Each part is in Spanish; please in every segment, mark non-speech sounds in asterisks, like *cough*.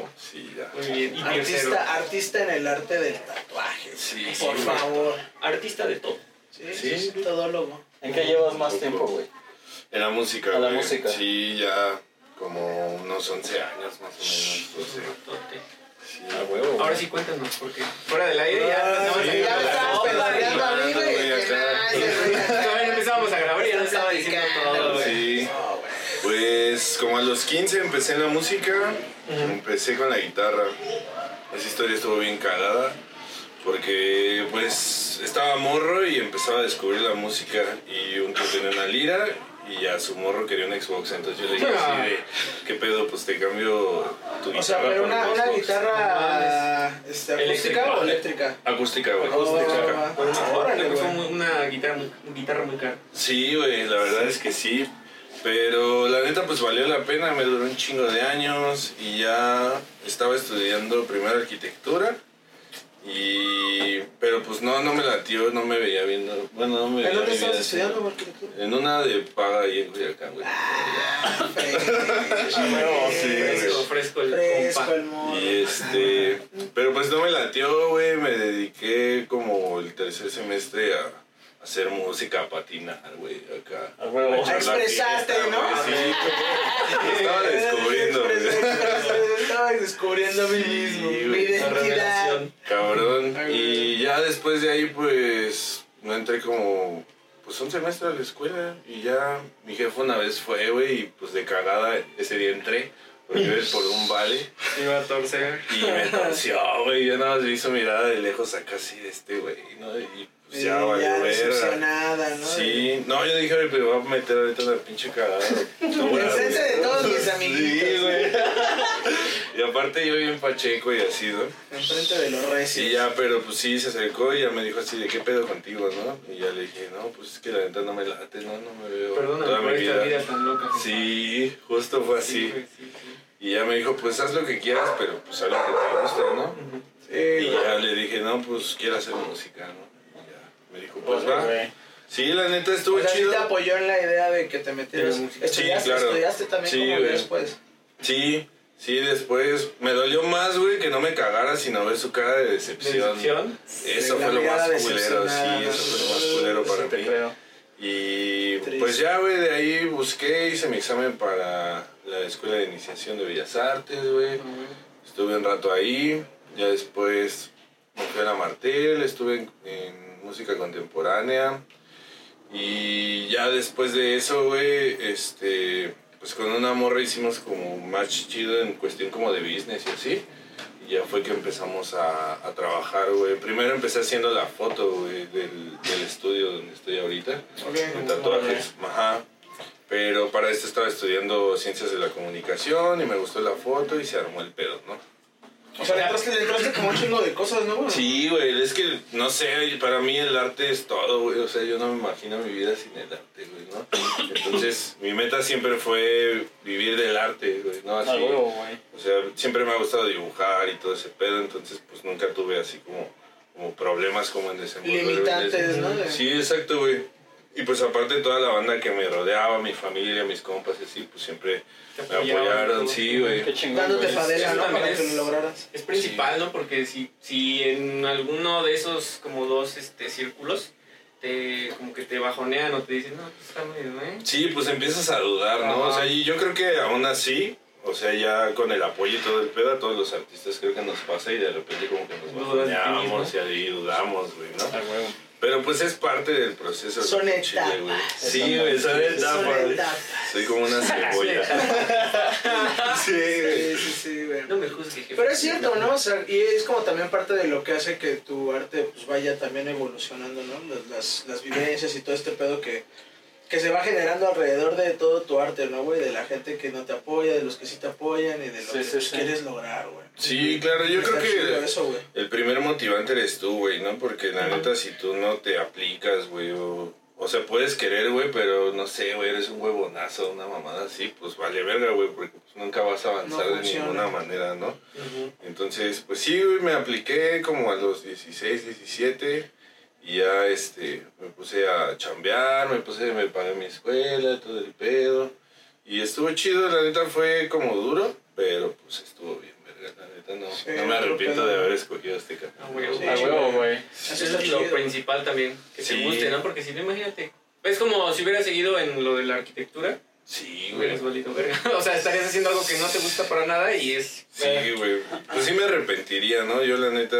huevo. Sí, ya. Muy bien. Y. Artista, artista en el arte del tatuaje. Sí, Por sí, favor. Artista de todo. Sí, Sí. sí, todólogo. ¿En qué llevas más tiempo, güey? En la música, A la güey. música. Sí, ya como unos 11 años más o menos. 12. Sí. A huevo. Ahora sí cuéntanos, porque fuera del aire ya Ah, empezamos sí, a ya me grabar. estabas No, pedaleando a mí, güey. güey, que acá. nada, ese güey acá. Todavía no empezábamos a grabar y ya nos estaba diciendo todo, güey. Sí. No, güey. Pues como a los 15 empecé en la música, empecé con la guitarra. Esa historia estuvo bien cagada porque pues estaba morro y empezaba a descubrir la música y un tío tenía una lira y a su morro quería un Xbox, entonces yo le dije así de, *laughs* ¿qué pedo? Pues te cambio tu guitarra O sea, pero una, un una Xbox". guitarra este, acústica Eléctrica. o eléctrica. Acústica, güey. Oh, acústica. va. Por una- que muy, guitarra muy cara. Sí, güey, la verdad es que sí. Pero la neta, pues valió la pena, me duró un chingo de años y ya estaba estudiando primero arquitectura. Y. Pero pues no, no me latió, no me veía viendo. Bueno, no me ¿En veía dónde mi estabas estudiando arquitectura? En una de paga ahí en Culiacán, güey. Ah, *laughs* sí, Fresco, fresco el Fresco compa. el mono. Y este. Pero pues no me latió, güey. Me dediqué como el tercer semestre a hacer música, a patinar, güey, acá. A huevo. Fiesta, ¿no? Sí, *laughs* estaba descubriendo. Estaba descubriendo a mí mismo. Sí, mi identidad. revelación. Cabrón. Y ya después de ahí, pues, no entré como, pues, un semestre a la escuela. Y ya mi jefe una vez fue, güey, y pues de cagada ese día entré. Porque iba por un vale Iba a torcer. y me torció, güey. Ya nada más me hizo mirada de lejos acá así de este, güey, ¿no? Y pues Sí, ya, verga. decepcionada, ¿no? Sí, no, yo dije, "Ay, pero voy a meter ahorita una pinche cagada. *laughs* Enfrente de todos mis amiguitos. Sí, güey. *laughs* Y aparte yo bien pacheco y así, ¿no? Enfrente de los recios. Y ya, pero pues sí, se acercó y ya me dijo así de qué pedo contigo, ¿no? Y ya le dije, no, pues es que la neta no me late, no, no me veo Perdóname toda por mi esta vida. vida tan loca. Sí, justo fue así. güey, sí, sí. Y ya me dijo, pues haz lo que quieras, pero pues haz lo que te guste, ¿no? Sí, Y ya le dije, no, pues quiero hacer música, ¿no? Me dijo, pues Órale, va. Sí, la neta estuvo O sea, sí chido. te apoyó en la idea de que te metieras. De música. ¿Estudiaste, Sí, claro. estudiaste también Sí, como güey. después? Sí, sí, después me dolió más, güey, que no me cagara, sino ver su cara de ¿De decepción. decepción? Eso fue lo más culero, sí, eso fue lo más culero para mí. creo. Y Triste. pues ya, güey, de ahí busqué, hice mi examen para la Escuela de Iniciación de Bellas Artes, güey. Estuve un rato ahí, ya después me fui a la Martel, estuve en, en música contemporánea. Y ya después de eso, güey, este, pues con una morra hicimos como match chido en cuestión como de business y así. Y ya fue que empezamos a, a trabajar, güey. Primero empecé haciendo la foto, güey, del, del estudio donde estoy ahorita, en tatuajes. Ajá. Pero para esto estaba estudiando ciencias de la comunicación y me gustó la foto y se armó el pedo, ¿no? O sea, le entraste, le entraste como un chingo de cosas, ¿no? güey? Sí, güey, es que, no sé, para mí el arte es todo, güey. O sea, yo no me imagino mi vida sin el arte, güey, ¿no? Entonces, mi meta siempre fue vivir del arte, güey, ¿no? Así, huevo, güey. o sea, siempre me ha gustado dibujar y todo ese pedo, entonces, pues nunca tuve así como, como problemas como en en Limitantes. ¿no? Sí, exacto, güey. Y pues aparte toda la banda que me rodeaba, mi familia, mis compas y así, pues siempre me apoyaron, sí, güey. Dándote Eso ¿no? también Para que es- lo lograras. Es principal, ¿no? Porque si, si en alguno de esos como dos este, círculos te como que te bajonean o te dicen, no, pues está medio, ¿eh? Sí, pues empiezas a dudar, ¿no? O sea, y yo creo que aún así, o sea, ya con el apoyo y todo el pedo, a todos los artistas creo que nos pasa y de repente como que nos bajoneamos y ahí dudamos, güey, ¿no? Pero pues es parte del proceso. Son güey, chile, etapas. güey. Sí, güey, son etapas. Son güey. etapas. Soy como una cebolla. sí, güey. Sí, sí, sí, güey. No me juzgues. Pero es cierto, ¿no? O sea, y es como también parte de lo que hace que tu arte pues vaya también evolucionando, ¿no? Las, las, las vivencias y todo este pedo que, que se va generando alrededor de todo tu arte, ¿no, güey? De la gente que no te apoya, de los que sí te apoyan y de lo Sí, que sí, pues, sí. quieres lograr, güey. Sí, claro, yo creo que eso, el primer motivante eres tú, güey, ¿no? Porque la neta, si tú no te aplicas, güey, o, o sea, puedes querer, güey, pero no sé, güey, eres un huevonazo, una mamada así, pues vale verga, güey, porque pues, nunca vas a avanzar No de ninguna manera, ¿no? Entonces, pues sí, güey, me apliqué como a los 16, 17 y ya, este, me puse a chambear, me puse, me pagué mi escuela, todo el pedo. Y estuvo chido, la neta fue como duro, pero pues estuvo bien, verga, la neta no, Sí, no me arrepiento de haber escogido este camino. Ah, güey, Sí, A güey. huevo, güey. Eso es lo chido. principal también, que Sí. te guste, ¿no? Porque si no, imagínate. Es como si hubieras seguido en lo de la arquitectura, Sí, güey. *laughs* O sea, estarías haciendo algo que no te gusta para nada y es... Sí, güey. Pues sí me arrepentiría, ¿no? Yo la neta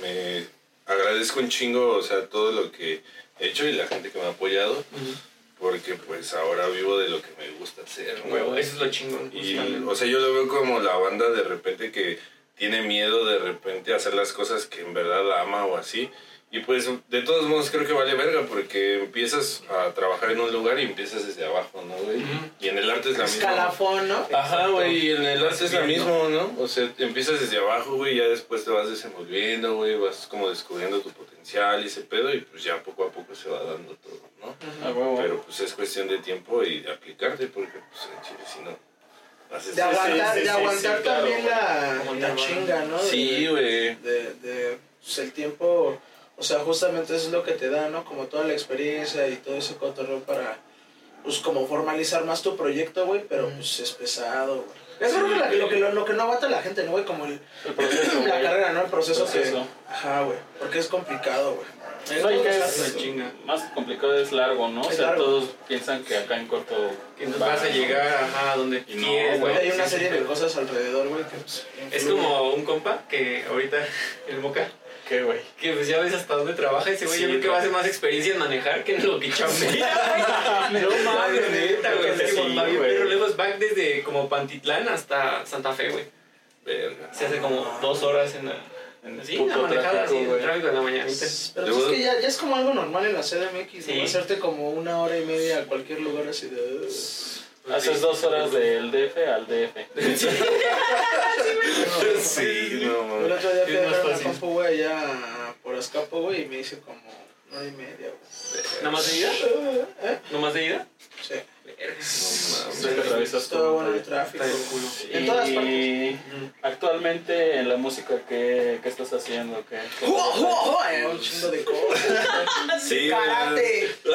me agradezco un chingo, o sea, todo lo que he hecho y la gente que me ha apoyado, porque pues ahora vivo de lo que me gusta hacer, ¿no? Huevo, eso es lo chingón. Y, o sea, yo lo veo como la banda de repente que tiene miedo de repente a hacer las cosas que en verdad ama o así. Y pues de todos modos creo que vale verga porque empiezas a trabajar en un lugar y empiezas desde abajo, ¿no, güey? Y en el arte es la misma. Escalafón, ¿no? Ajá, güey, y en el arte es lo Subiendo. mismo, ¿no? O sea, empiezas desde abajo, güey, y ya después te vas desenvolviendo, güey, vas como descubriendo tu potencial y ese pedo, y pues ya poco a poco se va dando todo, ¿no? A huevo. Pero pues es cuestión de tiempo y de aplicarte, porque pues en Chile si no haces De aguantar, sí, sí, de sí, aguantar claro, también la, la chinga, ¿no? De- Sí, güey. De, de, pues, el tiempo, o sea, justamente eso es lo que te da, ¿no? Como toda la experiencia y todo ese cotorreo para, pues, como formalizar más tu proyecto, güey, pero pues es pesado, güey. Es creo que lo, que lo, lo que no aguanta la gente, ¿no, güey? Como el, El proceso, la güey. carrera, ¿no? El proceso, Proceso. que... Ajá, güey. Porque es complicado, güey. No, y que es- chinga. Más complicado es largo, ¿no? O sea, largo. todos piensan que acá en corto. Que nos va, vas a ¿no? llegar ajá, donde Y no, quieres, güey. Hay una Sí, serie sí, de cosas alrededor, güey, que pues, Es como un compa que ahorita, el Moca, ¿Qué, güey? que pues ya ves hasta dónde trabaja ese güey. Sí, yo creo que va a hacer más experiencia en manejar que en lo que chambea. güey. *laughs* no mames, neta, güey. Es que Sí, va bien güey. perro lejos, va desde como Pantitlán hasta Santa Fe, güey. Verga. Se hace como dos horas en la, En el sí, puto la manejada, tráfico, así, el tráfico de la mañanita. Pero pues es que ya, ya es como algo normal en la CDMX, Sí. ¿no? Hacerte como una hora y media a cualquier lugar así de... Haces dos horas del DF al DF. *laughs* Sí, no, El mames. otro día fui a una compu, güey, allá por Azcapo, güey, y me hice como una y media, güey. ¿No más de ida? ¿Eh? ¿No más de ida? Sí. No mames. Todo todo. bueno el tráfico. Culo. En todas Y actualmente en la música, ¿qué, qué estás haciendo? ¿Qué, qué- ¡Oh, oh, oh! Eh, Un chingo de cosas. *laughs* Sí, ¡Karate! *laughs*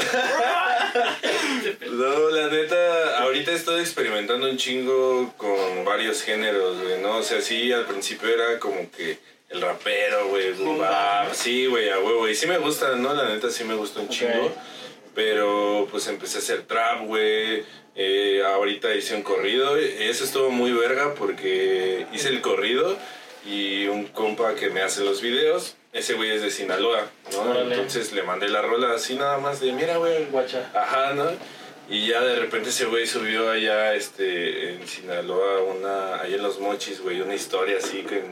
No, la neta, ahorita estoy experimentando un chingo con varios géneros, güey, ¿no? O sea, sí, al principio era como que el rapero, güey, sí, güey, a huevo, y sí me gusta, ¿no? La neta sí me gusta un chingo, pero pues empecé a hacer trap, güey, eh, ahorita hice un corrido, eso estuvo muy verga porque hice el corrido y un compa que me hace los videos, ese güey es de Sinaloa, ¿no? Entonces le mandé la rola así nada más de, mira, güey, Guacha. Ajá, ¿no? Y ya de repente ese güey subió allá este, en Sinaloa, una, ahí en Los Mochis, güey, una historia así que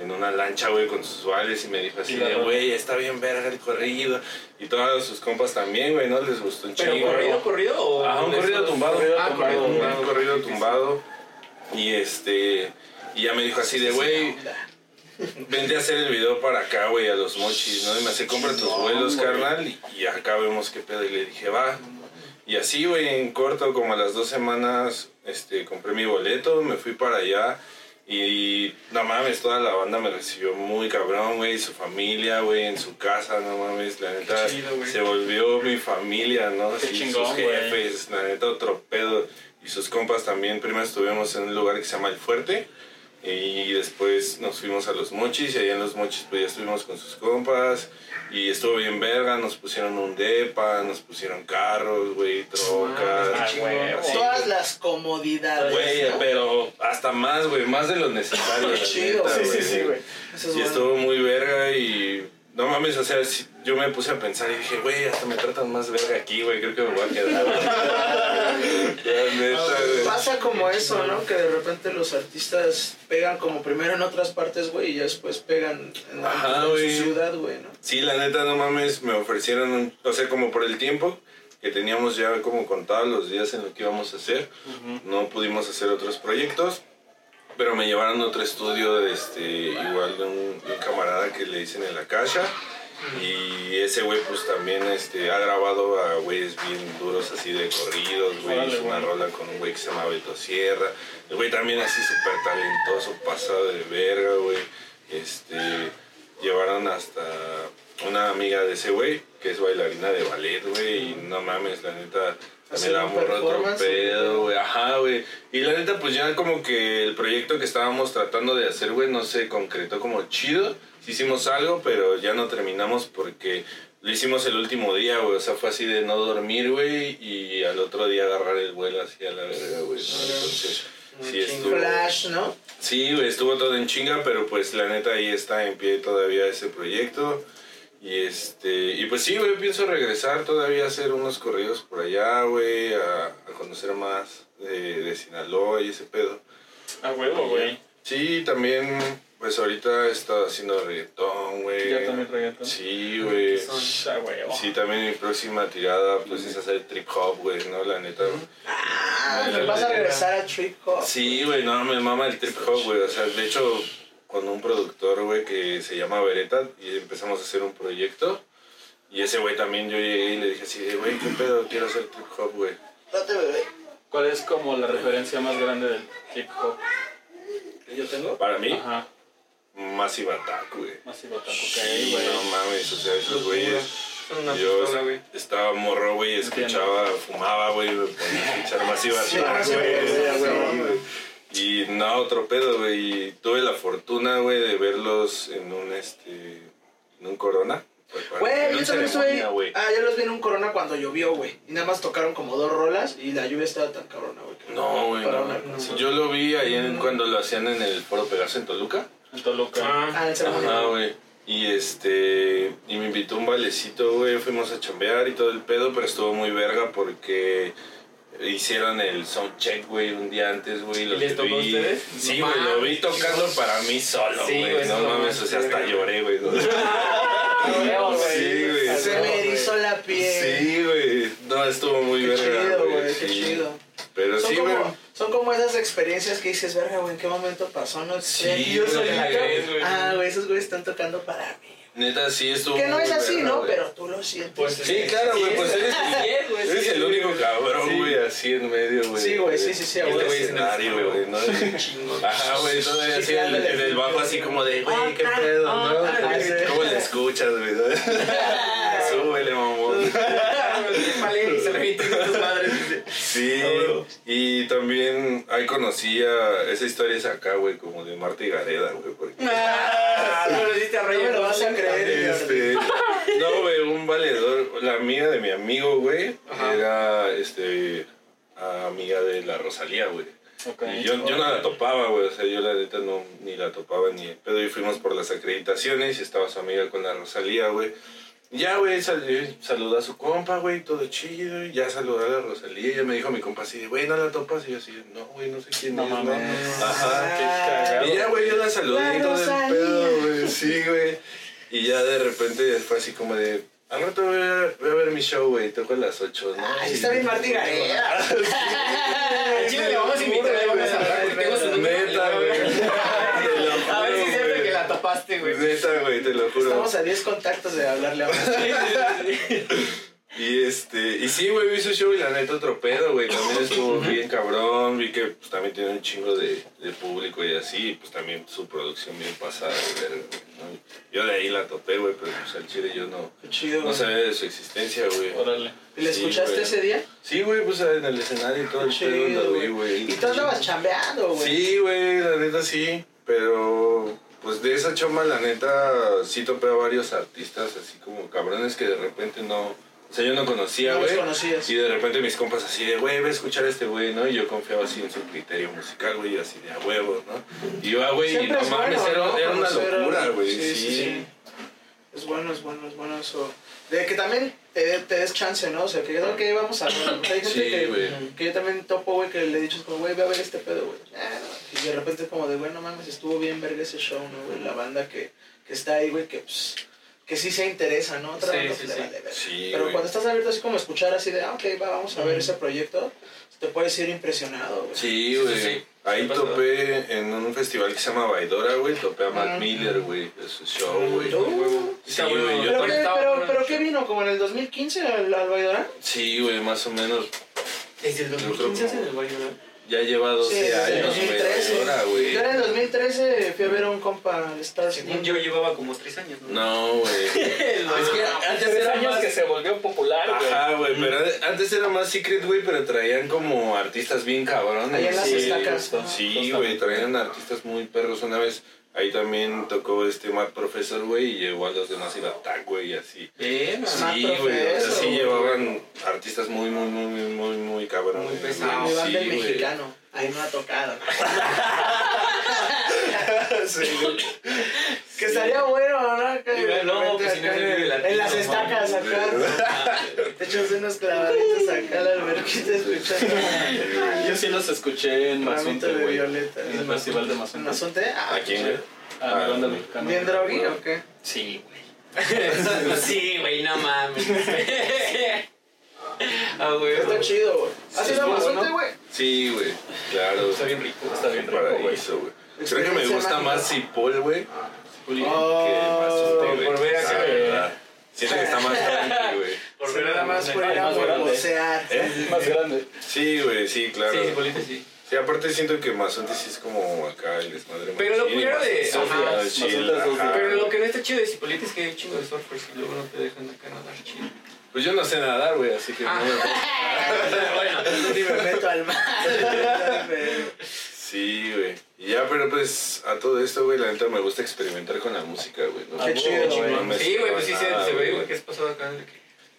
en, una lancha, güey, con sus vales y me dijo así de, güey, está bien verga el corrido. Y todos sus compas también, güey, ¿no? Les gustó un ¿Pero chingo. corrido, corrido o...? Ajá, un corrido tumbado. Corrido Ah, tumbado, corrido. Un corrido tumbado. Y este, y ya me dijo así de, güey, vente a hacer el video para acá, güey, a los mochis, ¿no? Y me hace, compra tus No, vuelos, carnal, y, y acá vemos qué pedo. Y le dije, va. Y así, güey, en corto, como a las dos semanas, este, compré mi boleto, me fui para allá. Y no mames, toda la banda me recibió muy cabrón, güey, su familia, güey, en su casa, no mames, la neta, chido, se volvió mi familia, ¿no? Qué Sí, chingón, sus jefes, la neta, otro pedo. Y sus compas también, primero estuvimos en un lugar que se llama El Fuerte, y después nos fuimos a Los Mochis, y allá en Los Mochis pues ya estuvimos con sus compas, y estuvo bien verga, nos pusieron un depa, nos pusieron carros, güey, Ah, trocas, chingón. así. Todas las comodidades. Güey, ¿no? pero hasta más, güey, más de lo necesario. Chido, neta, sí, sí, sí, güey. Es Y bueno. estuvo muy verga y no mames, o sea, si, yo me puse a pensar y dije, güey, hasta me tratan más verga aquí, güey, creo que me voy a quedar. *laughs* Neta, güey. Pasa como eso, ¿no? Que de repente los artistas pegan como primero en otras partes, güey, y ya después pegan en, Ajá, en güey. su ciudad, güey, ¿no? Sí, la neta, no mames, me ofrecieron, un- o sea, como por el tiempo que teníamos ya como contados los días en lo que íbamos a hacer, no pudimos hacer otros proyectos, pero me llevaron a otro estudio, de este, igual de un, de un camarada que le dicen en la caja, y ese güey pues también este, ha grabado a güeyes bien duros así de corridos, güey, hizo una rola con un güey que se llama Beto Sierra, el güey también así súper talentoso, pasado de verga, güey, este, llevaron hasta una amiga de ese güey, que es bailarina de ballet, güey, y no mames, la neta, también la morra otro pedo, güey, ajá, güey. Y la neta, pues ya como que el proyecto que estábamos tratando de hacer, güey, no se concretó como chido. Sí hicimos algo, pero ya no terminamos porque lo hicimos el último día, güey. O sea, fue así de no dormir, güey, y al otro día agarrar el vuelo así a la verga, güey. ¿no? Entonces, sí estuvo... Flash, ¿no? Sí, güey, estuvo todo en chinga, pero pues la neta ahí está en pie todavía ese proyecto. Y este, y pues sí, güey, pienso regresar todavía a hacer unos corridos por allá, güey, a, a conocer más de, de Sinaloa y ese pedo. A huevo, güey. Sí, también, pues ahorita he estado haciendo reggaetón, güey. Ya también reggaetón. Sí, güey. Huevo. Sí, también mi próxima tirada, pues es hacer trip hop, güey, ¿no? La neta. Ah, me vas a regresar a Trip Hop. Sí, güey, no, me mama el trip hop, güey. O sea, de hecho, con un productor, güey, que se llama Beretta, y empezamos a hacer un proyecto. Y ese güey también yo llegué y le dije así, güey, ¿qué pedo? Quiero hacer trip hop, güey. Date, bebé. ¿Cuál es como la referencia más grande del hip hop? ¿Que yo tengo? Para mí, Ajá. Massive Attack, güey. Masivo taco, Sí, ok, güey. no mames, o sea, esos güeyes. Yo pistola, güey. estaba morro, güey, escuchaba, fumaba, güey, me ponía a escuchar Massive Attack, Massive güey. Attack. Y no, otro pedo, güey. Y tuve la fortuna, güey, de verlos en un, este, en un Corona. Güey, yo también güey. Ah, yo los vi en un corona cuando llovió, güey. Y nada más tocaron como dos rolas y la lluvia estaba tan cabrona, güey. No, güey, no. Sí, Yo lo vi ahí en- cuando lo hacían en el Foro Pegaso en Toluca. En Toluca. Ah, Ah. Ajá, güey. Y este. Y me invitó un valecito, güey. Fuimos a chambear y todo el pedo, pero estuvo muy verga porque hicieron el soundcheck, güey, un día antes, güey. ¿Y les tocó a vi- ustedes? Sí, güey, lo vi tocando para mí solo, güey. no mames, o sea, hasta lloré, güey. ¿no? *laughs* Sí, güey. Se me erizó la piel. Sí, güey. No, estuvo muy Qué verga. chido, güey, qué sí. chido. Pero Son, sí, güey. Son como esas experiencias que dices, verga, güey, ¿en qué momento pasó? No sé. Sí, yo güey, solito. güey. Ah, güey, esos güeyes están tocando para mí. Neta, sí estuvo Que no es así, verga, ¿no? güey. Pero tú lo sientes. Pues Sí, claro, güey, pues eres, Sí, es, güey, eres *laughs* sí, el único cabrón, Sí. güey, así en medio, güey. Sí, güey, sí, sí, sí, Este güey, escenario, no, güey, ¿no? Ajá, güey, todavía Sí, así en el, bajo así como de, güey, qué Ah, pedo, ¿no? ah. ¿Cómo le escuchas, güey? *laughs* *laughs* Súbele, mamón. *laughs* Vale, y se repiten tus madres. Sí, Ah, y también ahí conocí a, esa historia es acá, güey, como de Marta y Gareda, güey, porque... Ah, no lo hiciste a me lo vas a creer. Este, no, güey, un valedor, la amiga de mi amigo, güey, era, este, amiga de la Rosalía, güey. Y yo, yo no la topaba, güey, o sea, yo la neta no, ni la topaba ni de pedo, y fuimos por las acreditaciones y estaba su amiga con la Rosalía, güey. Ya, güey, sal- saludó a su compa, güey, todo chido, y ya saludó a la Rosalía, ya me dijo mi compa así, güey, ¿no la topas? Y yo así, no, güey, no sé quién No es, ¿no? mames. Ajá, Qué cagado. y ya, güey, yo la saludé La y todo el pedo, güey. Sí, güey. Y ya de repente fue así como de. Al rato voy a, voy a ver mi show, güey. Toco a las 8, ¿no? Ay, está bien Martí Gareda. *laughs* *laughs* Al chile le vamos a invitar, le vamos a hablar, porque tengo su número. Neta, güey. Te lo A ver si es juro, cierto güey. que la güey. Neta, güey, te lo juro. Estamos a 10 contactos de hablarle a *laughs* Y este, y sí, güey, vi su show y la neta otro pedo, güey. También estuvo bien cabrón. Vi que pues, también tiene un chingo de, de público y así. Y pues también su producción bien pasada, güey, ¿no? Yo de ahí la topé, güey, pero pues al chile yo no, Qué chido. no güey. sabía de su existencia, güey. Órale. ¿Y le Sí, escuchaste güey. ese día? Sí, güey, pues en el escenario y todo el pedo Chido, lo vi, güey. güey. Y tú andabas chambeando, güey. Sí, güey, la neta sí. Pero, pues de esa choma, la neta, sí topé a varios artistas, así como cabrones que de repente no. O sea, yo no conocía, No los güey. conocías. Y de repente mis compas así de, güey, ve a escuchar a este güey, ¿no? Y yo confiaba así en su criterio musical, güey, así de a huevos, ¿no? Y yo, güey, Siempre no es mames, bueno, era, ¿no? era una locura, güey. Sí, Sí, sí, sí. Es bueno, es bueno, es bueno eso. De que también te, te des chance, ¿no? O sea, que ok, vamos a ver. Hay gente Sí, que, que yo también topo, güey, que le he dicho, es como, güey, ve a ver este pedo, güey. Ah, no. Y de repente es como de, güey, no mames, estuvo bien verga ese show, ¿no, güey? La banda que, que está ahí, güey, que, pues, que sí se interesa, ¿no? Otra Sí, banda sí, le sí. vale verga. Sí, Pero cuando estás abierto así como escuchar así de, ah, ok, va, vamos a ver ese proyecto, te puedes ir impresionado, güey. Sí, Sí, güey. Ahí topé en un festival que se llama Baidora, güey. Topé a Matt. Miller, güey. De su show, güey. Uh, Sí, güey. bueno. Yo ¿Pero, qué, pero, pero qué vino? ¿Como en el 2015 al, al Baidora? Sí, güey, más o menos. Desde el Yo creo 2015 que- hacen el ¿no? Ya lleva 12 Sí, años, güey. 2013. Baidora, güey. Yo en el 2013 fui a ver a un compa al Star Según yo llevaba como 3 años, ¿no? No, güey. *laughs* Es que antes Tres era años más- que se volvió popular, güey. Ajá, güey, pero antes era más Secret, güey, pero traían como artistas bien cabrones. Ahí en las Sí, estacas. Sí, güey, traían artistas muy perros. Una vez ahí también tocó este Matt Professor, güey, y llevó a los demás y Attack, güey, y así. Matt Sí, güey, o sea, sí llevaban artistas muy, muy, muy, muy, muy, muy cabrones. Muy pesados. Sí, mexicano. Ahí no ha tocado. *laughs* Sí, güey. *laughs* que estaría bueno, ¿no? Repente que si no el en, latino, en las estacas acá. Te echas unos clavaditos acá a la alberquita escuchando. Yo sí los escuché en Mazunte, de güey. violeta. En el festival de ¿En Mazunte. Mazunte? Ah, ¿A quién, güey? A mi banda mexicana. ¿Bien drogui o qué? Sí, güey. *laughs* sí, güey, no mames. *laughs* ah, güey. Está chido, güey. ¿Has ido a Mazunte, güey? Sí, güey, claro. Está bien rico. Está bien rico, güey. Creo que me gusta más Cipoll, güey, Oh, que por ver verdad. Siento que está más tranqui, güey. *laughs* Por Sí, ver nada más por ir a más grande. ¿Eh? Más grande. Sí, güey, sí, claro. Sí, Sí, Cipolite sí. aparte siento que Mazunte sí es como acá el desmadre. Pero lo culero de- Mazunte ajá, chill, ajá. Pero lo que no está chido de Cipolite es que hay chingo de surfers y luego no te dejan acá nadar chido. Pues yo no sé nadar, güey, así que Ah. no me *laughs* bueno, Ni me meto al mar. *laughs* Sí, güey. Y ya, pero pues a todo esto, güey, la neta me gusta experimentar con la música, güey. ¿no? Qué chido, güey. Sí, güey, pues sí se, nada, se ve, güey. que has pasado acá.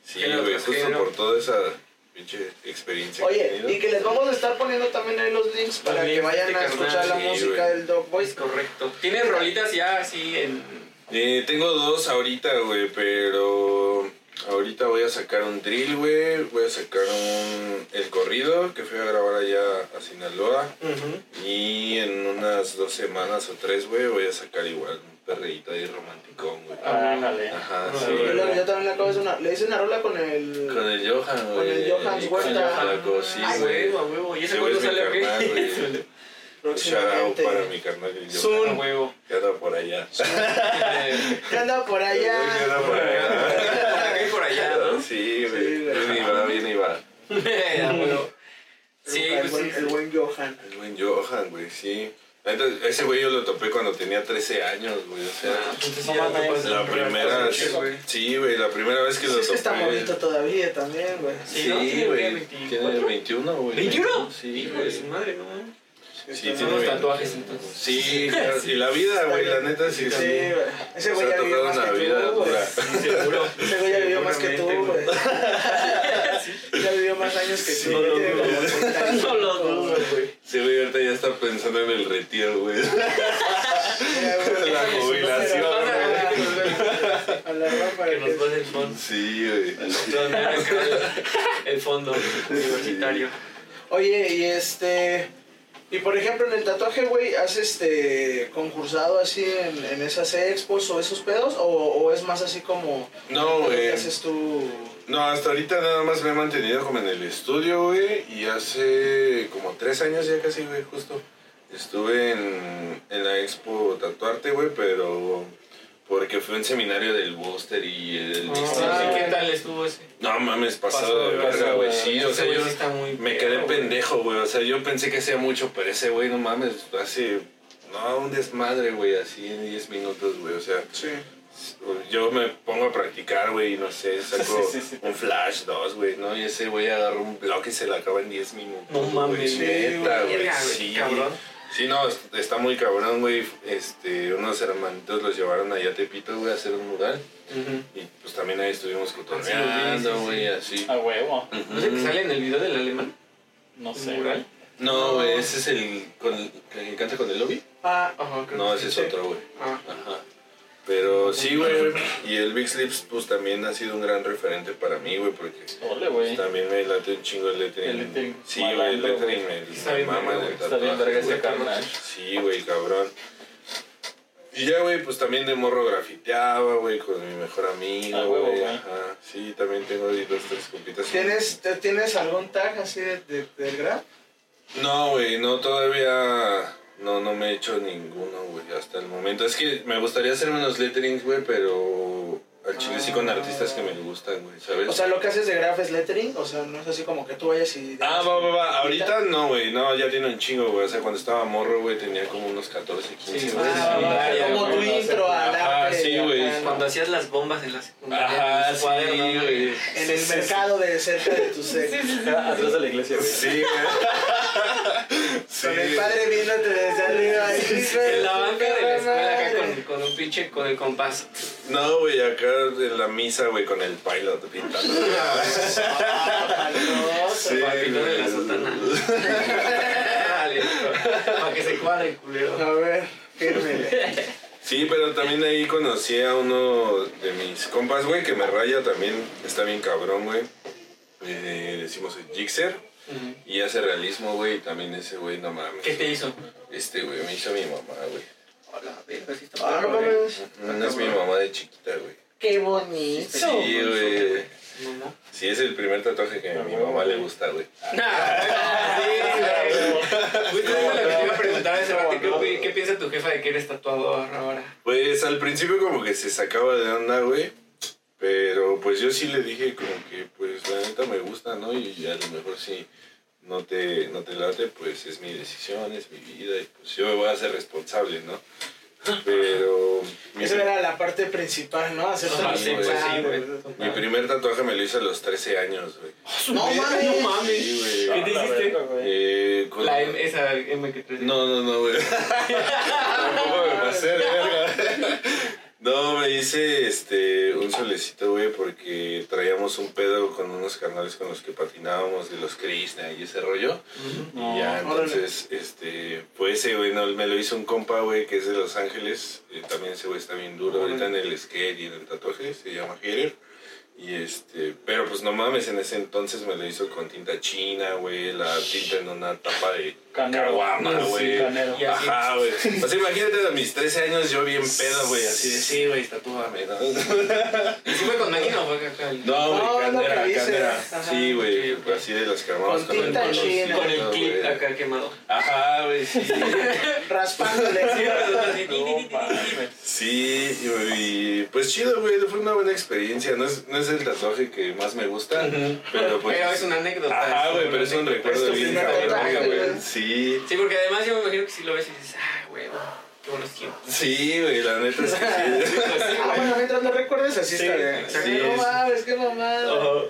Sí, güey, justo género. por toda esa pinche experiencia Oye, y que les vamos a estar poniendo también ahí los links para que vayan a escuchar la música del Dog Boys. Es correcto. ¿Tienes rolitas ya así en. Eh, tengo dos ahorita, güey, pero ahorita voy a sacar un drill, güey. Voy a sacar un el corrido que fui a grabar allá a Sinaloa. Y en unas dos semanas o tres, güey, voy a sacar igual un perreíto ahí romanticón, güey. Ájale. Ajá, Ah, sí. Yo, también le acabo de hacer una. Le hice una rola con el. Con el Johan, güey. Con el Johan Con Huerta. el Johan, sí, Ah, güey. huevo, a huevo. ¿Y ese cuándo sale güey. *laughs* Shout out para mi carnal el A Johan. huevo. Que anda por allá. *laughs* ¿Qué anda por Que allá? anda por Por allá. Sí, güey. Güey. Bien y va, bien y va. A huevo. Sí, el, pues buen, sí. el buen Johan. El buen Johan, güey, sí. La ese güey yo lo topé cuando tenía 13 años, güey. O sea, Ah, entonces mames. topas la el- primera. Sí, güey. Sí, güey, la primera vez que Sí, lo es que está topé. bonito todavía también, güey. Sí, Sí, ¿no? Tiene güey. 24. Tiene 21, güey. ¿21? Sí, de su güey. madre, no. Sí, tiene Son los bien. tatuajes entonces. Sí, claro. Y la vida, güey, la neta, sí. Sí, sí. güey. Ese Se güey ha ya vivió más una que vida tú, güey. seguro. Ese güey ya vivió más que tú, güey. Ya vivió más años que tú. No lo dudo. 35, No lo dudo, güey. Sí, güey, ahorita ya está pensando en el retiro, güey. *laughs* La jubilación, A la para Que nos pase el fondo. Sí, güey. El fondo universitario. Oye, y este. Y por ejemplo, en el tatuaje, güey, ¿has este concursado así en, en esas expos o esos pedos? ¿O, o es más así como. No, güey. haces tú? No, hasta ahorita nada más me he mantenido como en el estudio, güey. Y hace como tres años ya casi, güey, justo. Estuve en, en la expo Tatuarte, güey, pero porque fue un seminario del Buster y el Ah. ¿Qué tal estuvo ese? No mames, pasado de verga, güey. Sí, o sea, yo me quedé pendejo, güey. O sea, yo pensé que hacía mucho, pero ese güey, no mames, hace. No, un desmadre, güey, así en 10 minutos, güey. O sea, Sí. yo me pongo a practicar, güey, y no sé, *laughs* saco Sí, sí, sí. un flash, dos, güey, ¿no? Y ese güey agarra un bloque y se lo acaba en 10 minutos. No mames, neta, güey, Sí, cabrón. Sí, no, es- está muy cabrón, güey. Este, unos hermanitos los llevaron allá a Tepito, güey, a hacer un mural. Y pues también ahí estuvimos cotorreando, sí, sí. güey, así. A huevo. ¿No sé que sale en el video del alemán? No ¿El sé. mural? No, güey, ese es el, con el que canta con el lobby. Ah, Ajá, creo No, que ese es sí. otro, güey. Ah, Ajá. Pero sí, güey. Y el Big Slips, pues también ha sido un gran referente para mí, güey, porque Ole, güey. también me late un chingo el lettering. El lettering Sí, güey, el malandro, lettering güey. me, Está me bien mama verga, del güey. Está bien tatuaje, verga ese güey. carnal. Sí, güey, cabrón. Y ya, güey, pues también de morro grafiteaba, güey, con mi mejor amigo, huevo, güey. güey. Ajá. Sí, también tengo ahí dos, tres compitas. ¿Tienes, te- ¿Tienes algún tag así de, de, del graf? No, güey, no, todavía no, no me he hecho ninguno, güey, hasta el momento. Es que me gustaría hacer unos letterings, güey, pero al chile sí con Ah. artistas que me gustan, güey, ¿sabes? O sea, lo que haces de graf es lettering, o sea, no es así como que tú vayas y... Ah, va, va, va. Ahorita no, güey. No, ya tiene un chingo, güey. O sea, cuando estaba morro, güey, tenía como unos 14, 15, Sí, güey. Ah, Sí, va, ya, como tu güey, intro al arte. sí, güey. Cuando hacías las bombas en la secundaria. Cuadernos, sí, güey. En el mercado de cerca de tu sec. *laughs* Atrás de la iglesia, güey. Sí, güey. Sí. *laughs* Con el padre viéndote desde arriba. ahí, *laughs* En la banca de la escuela acá con un pinche con el compás. No, güey, acá en la misa, güey, con el pilot pintando. *laughs* Ah, no, Sí, de la sotana. *laughs* Para que se cuadre, culero. A ver, firme. Sí, pero también ahí conocí a uno de mis compas, güey, que me raya también. Está bien cabrón, güey. Eh, decimos el Jixer. Ujú. Y hace realismo, güey. Y también ese güey, no mames. ¿Qué te hizo? Este, güey, me hizo mi mamá, güey. Hola, verga, sí está Ah. No es mi mamá de chiquita, güey. Qué bonito. Sí, güey. Sí, es el primer tatuaje que a mi mamá le gusta, güey. Nah, sí, güey. Justo eso es lo que te iba a preguntar hace rato. ¿Qué, opi- ¿Qué piensa tu jefa de que eres tatuador ahora? Pues al principio como que se sacaba de onda, güey. Pero pues yo sí le dije como que pues la neta me gusta, ¿no? Y a lo mejor si no te, no te late, pues es mi decisión, es mi vida y pues yo me voy a hacer responsable, ¿no? Pero mi, Esa era la parte principal, ¿no? Hacerte Ajá, sí, sí, güey. güey. mi primer tatuaje me lo hice a los 13 años, güey. *laughs* No mames. No mames. Sí, ¿Qué te La hiciste? Eh, con- La M, esa M que traes. No, no, no, güey. *laughs* Tampoco me pasé de verga. No, me hice este un solecito, güey, porque traíamos un pedo con unos carnales con los que patinábamos de los Krishna y ese rollo. Y ya, órale. entonces, este, pues ese, güey, no, me lo hizo un compa, güey, que es de Los Ángeles. eh, también ese güey está bien duro ahorita en el skate y en el tatuaje, se llama Hater. Y este, pero pues no mames, en ese entonces me lo hizo con tinta china, güey, la tinta en una tapa de. Caguama, Sí, güey. así. Ajá, güey. O sea, imagínate a mis 13 años yo bien pedo, güey, así de sí, güey, tatúame, ¿no? ¿Y si fue con máquina o fue acá? No, No, güey, que candera, candera. Sí, güey, así de las que armamos Con tinta el china. Con el clip acá quemado. Ajá, güey, sí. *laughs* Raspándole. No. Sí, y, pues chido, güey, fue una buena experiencia. No es, no es el tatuaje que más me gusta, pero pues... Pero es una anécdota. Ajá, güey, pero es un recuerdo bien cabrón, güey. güey. Sí. Sí, porque además yo me imagino que si lo ves y dices, ah, güey, qué buenos tiempos. Sí, güey, la neta es que sí. *laughs* Ah, bueno, mientras lo recuerdes así Sí, está bien. sí, no sí. mames, qué mamada.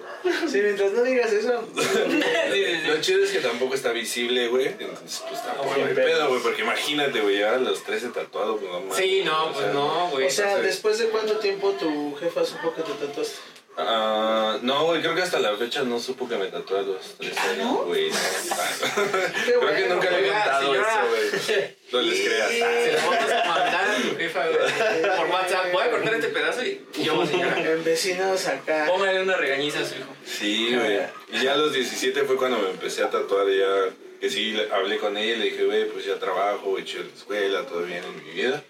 Sí, mientras no digas eso. *laughs* Lo chido es que tampoco está visible, güey. Entonces, pues tampoco bueno, hay pero- pedo, güey. Porque imagínate, güey, llegar a los 13 tatuados, pues no mames. Sí, no, o pues sea, no, güey. O sea, después de cuánto tiempo tu jefa supo que te tatuaste. Ah, no, güey, creo que hasta la fecha no supo que me tatué a los 13 ¿Ah, años, no? güey. *laughs* Creo bueno, que nunca le he contado señora. eso, güey. No les creas. Se lo vamos a mandar a tu jefa, güey. Por WhatsApp. Voy a cortar este pedazo y yo, *laughs* señora. En vecinos acá. Póngale una regañiza a su hijo. Sí, güey. Y ya a los 17 fue cuando me empecé a tatuar ya. Que sí, hablé con ella y le dije, güey, pues ya trabajo, chido en la escuela, todo bien en mi vida.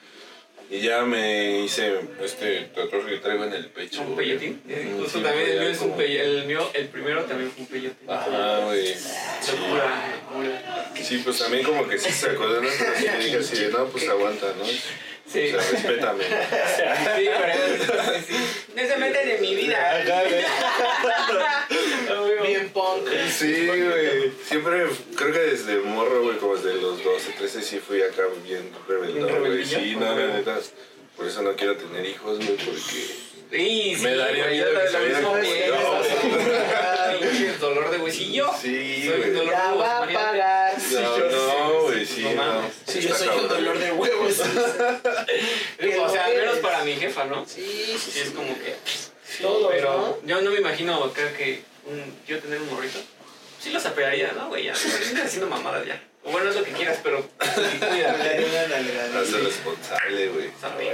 Y ya me hice este tatuaje que traigo en el pecho. ¿Un peyotín? Mm, Justo sí, también el mío es un como- peyotín. El mío, el primero también fue un peyotín. Ajá, güey. Locura, locura. Sí, pues también como que se sacó de una pero sí le dije así de, no, pues aguanta, ¿no? Sí. O sea, respétame. *laughs* Sí, pero sí, sí. No se meten en mi vida. *laughs* Bien punk. Sí, güey. Siempre, creo que desde morro, güey, como desde los 12, 13, sí fui acá bien güey. rebeldilla? Sí, no, la neta. Por eso no quiero tener hijos, güey, porque... Sí, sí, Me daría güey, miedo que se mismo. *laughs* Pinche dolor de huesillo. Sí, Soy un güey. dolor Ya de va a pagar. No, no, güey, sí, No mames. Sí, yo soy un cabrón. dolor de huevos. *laughs* O sea, al menos para mi jefa, ¿no? Sí, sí, Sí, sí. es como que. Todos, pero ¿no? yo no me imagino acá que un- yo tener un morrito. sí los apearía, ¿no, güey? Ya, estás haciendo mamadas ya. O bueno, es lo que quieras, pero cuídate. Hazte responsable, güey. Sabe.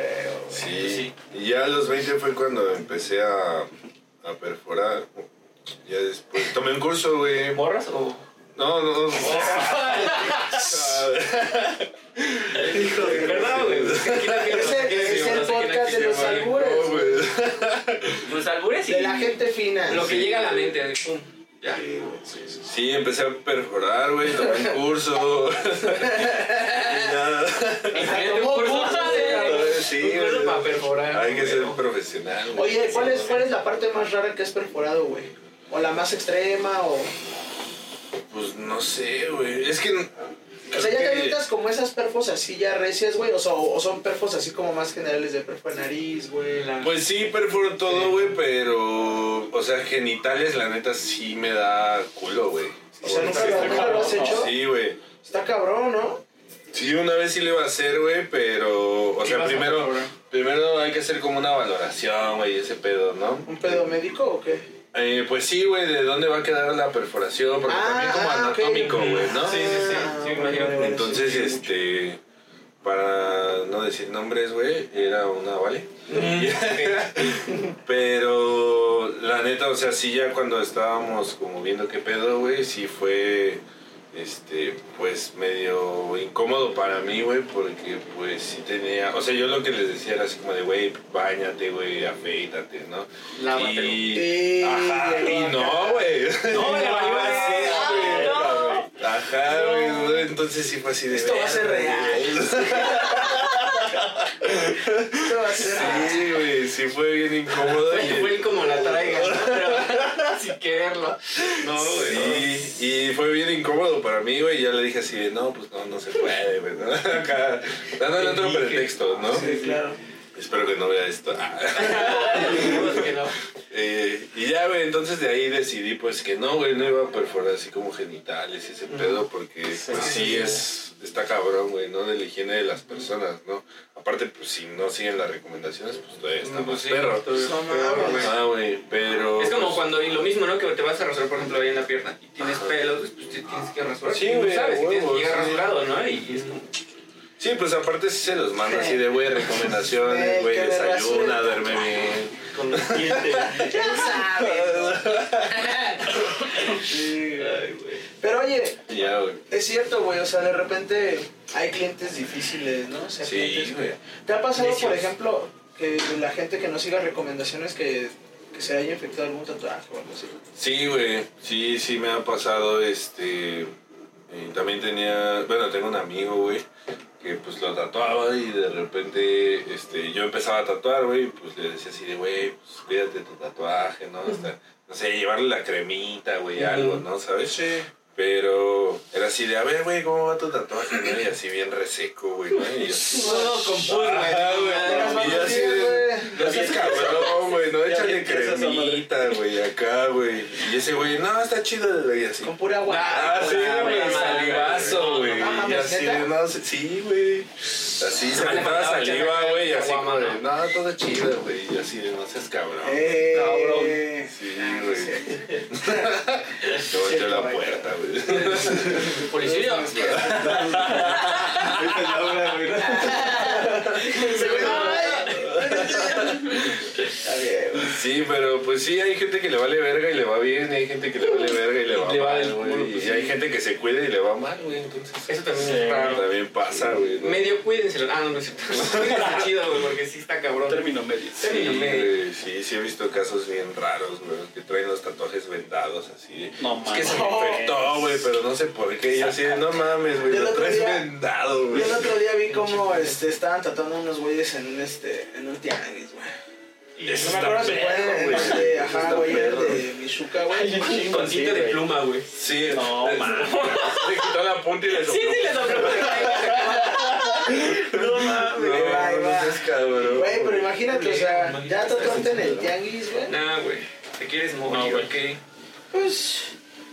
Sí. Sí. Y ya a los 20 fue cuando empecé a, a perforar. Ya después tomé un curso, güey. ¿Morras o...? No, no, no. Hijo de- ¿Verdad, güey? Es el podcast de los albures. Los albures y De la gente fina. lo que Sí, llega a la güey. mente, pum, ya. Sí, empecé a perforar, güey. Tomé un curso. *laughs* y nada. De- Sí, Un curso para perforar. Hay que ser profesional, güey. Oye, ¿cuál es, ¿cuál es la parte más rara que has perforado, güey? ¿O la más extrema? O, Pues no sé, güey. Es que. O sea, ya te avientas como esas perfos así ya recias, güey. O, so- o son perfos así como más generales de perfo de nariz, güey. La- Pues sí, perforo todo, güey, pero. O sea, genitales, la neta, sí me da culo, güey. O sea, nunca Sí, lo, está nunca lo has hecho. Sí, güey. Está cabrón, ¿no? Sí, una vez sí le iba a hacer, güey, pero. O ¿Qué sea, primero. Primero hay que hacer como una valoración, güey, ese pedo, ¿no? ¿Un pedo médico o qué? Eh, pues sí, güey, de dónde va a quedar la perforación, porque Ah, también como ah, anatómico, güey, ¿no? Sí, sí, sí, sí, imagino. vale, vale, Entonces, sí, sí, este. Para no decir nombres, güey, era una, ¿vale? *laughs* Pero la neta, o sea, sí ya cuando estábamos como viendo qué pedo, güey, sí fue, este, pues medio incómodo para mí, güey, porque pues sí tenía, o sea, yo lo que les decía era así como de, güey, bañate, güey, afeítate, ¿no? Lávatelo. Y, Sí, ajá, y no, güey. No, me la iba a hacer, güey. no. Ajá, güey, entonces sí fue así de... Esto va a ser real. *laughs* Esto va a ser real. Sí, güey, sí fue bien incómodo. Fue, y- fue como la traiga, ¿no? Pero *laughs* sin quererlo. No, güey. Sí, y fue bien incómodo para mí, güey. Ya le dije así de, no, pues no, no se puede, güey. ¿no? *laughs* Acá, dándole otro pretexto, ¿no? Sí, claro. Espero que no vea esto. Dijimos que no. Eh, y ya, güey, entonces de ahí decidí, pues que no, güey, no iba a perforar así como genitales y ese pedo, porque pues sí es, está cabrón, güey, ¿no? De la higiene de las personas, ¿no? Aparte, pues si no siguen las recomendaciones, pues todavía está No, pues más perro. Ah, güey, pero... Es como pues, cuando, y lo mismo, ¿no? Que te vas a rasurar, por ejemplo, ahí en la pierna y tienes pelos, pues tienes que rasurar. Sí, güey, sabes, tienes huevo, que llegar sí. rasurado, ¿no? Y es como, Sí, pues aparte sí se los manda así de, güey, recomendaciones, güey, desayuna, duerme bien. con los dientes. *laughs* Ya sabes. Ay, güey. Pero oye, Ya, güey. es cierto, güey. O sea, de repente hay clientes difíciles, ¿no? O sea, Sí, clientes güey. ¿Te ha pasado, por ejemplo, que la gente que no siga recomendaciones que, que se haya infectado algún tatuaje o algo así? Sí, güey, sí, sí me ha pasado, este, eh, también tenía, bueno, tengo un amigo, güey, que pues lo tatuaba y de repente, este, yo empezaba a tatuar, güey, y, pues le decía así de, güey, pues cuídate tu tatuaje, ¿no? Hasta, no sé, llevarle la cremita, güey, algo, ¿no? ¿Sabes? Sí. Pero era así de, a ver, güey, ¿cómo va tu tatuaje? ¿no? Y así bien reseco, güey, ¿no? Y yo, *laughs* Todo con pus, Ajá, güey. y así de, no seas cabrón, güey, no, échale cremita, güey, acá, güey. Y ese güey, no, está chido, güey, así. Con pura agua. Ah, sí, Ah, güey, salivazo, güey. No Y así de, no, sé- sí, güey. Así se le me faltaba saliva, güey, y así como de, ¿no? todo chido, güey. Y así de, no seas cabrón. Eh, Cabrón. Sí, ah, güey. *laughs* Te volteó la puerta, güey. *laughs* Policía. *laughs* Güey. Sí, pero pues sí, hay gente que le vale verga y le va bien, y hay gente que le vale verga y le va Le mal, güey. pues, Y hay sí. gente que se cuida y le va mal, güey, entonces. Eso también Sí, es raro. También pasa, güey. ¿no? Medio cuídense. Ah, no, no es cierto. *laughs* Cuídense chido, güey, porque sí está cabrón. Término medio. Sí, término medio. sí, sí he visto casos bien raros, güey, que traen los tatuajes vendados así. No Es que se mames. me infectó, güey, pero no sé por qué. Y yo así de, no mames, güey, Yo el lo otro traes día- vendado, güey. Yo el otro día vi cómo este, estaban tratando unos güeyes en un, este, en un tianguis, güey. Eso No me está acuerdo si fue perro, en güey. de, ajá, está güey, el de Con sí, tinta de pluma, güey. Sí, No, le- mames. *laughs* Le quitó la punta y le Sí, sopló. sí, le sopló. *laughs* No mames, va, no va. cabrón. Güey, pero imagínate, o sea, ya tatuarte en el tianguis, güey. Nah, güey. ¿Te quieres morir güey. Pues,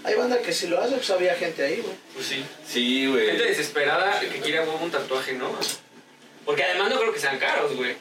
hay banda que si lo hace, pues había gente ahí, güey. Pues sí. Sí, Gente güey. desesperada que quiere a huevo un tatuaje, ¿no? Porque además no creo que sean caros, güey.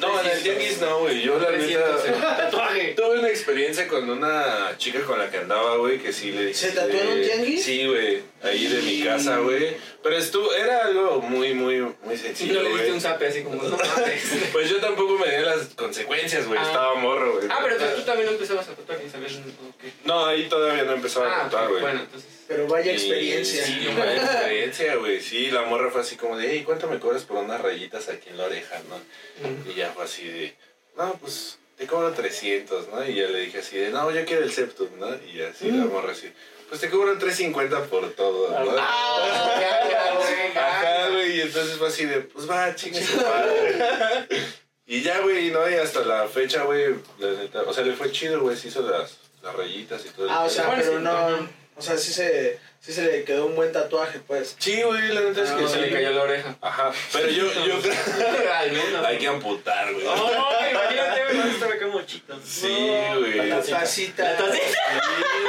No, en el tianguis no, güey. Yo la 300 en neta... tatuaje. Tuve una experiencia con una chica con la que andaba, güey, que sí le dije... ¿Se tatuó en un tianguis? Sí, güey. Ahí de mi casa, güey. Pero estuvo... Era algo muy, muy, muy sencillo, no le diste un zape así como, no. *laughs* Pues yo tampoco me di las consecuencias, güey. Ah. Estaba morro, güey. Ah, pero tú, tú también empezabas a tatuar y sabías qué. No, ahí todavía no empezaba a Ah, tatuar, ok, güey. bueno, entonces. Pero vaya Y- experiencia. Sí, vaya experiencia, güey. Sí, la morra fue así como de, hey, ¿cuánto me cobras por unas rayitas aquí en la oreja, no? mm, Y ya fue así de, no, pues te cobro 300, ¿no? Y ya le dije así de, no, yo quiero el septum, ¿no? Y así la morra así, pues te cobro 350 por todo, ¿no? Ah, güey, Ajá, güey, y entonces fue así de, pues va, chingue su madre. Y ya, güey, no, y hasta la fecha, güey, la neta, o sea, le fue chido, güey, se hizo las, las rayitas y todo. Ah, o sea, pero no. O sea, sí se, sí se le quedó un buen tatuaje, pues. Sí, güey, la neta es Ah, que Se sí. le cayó la oreja. Ajá, pero yo, yo creo... Al menos. Hay que amputar, güey. No, imagínate, güey, esto me como chito. Sí, güey. La Sí, tacita. La tacita.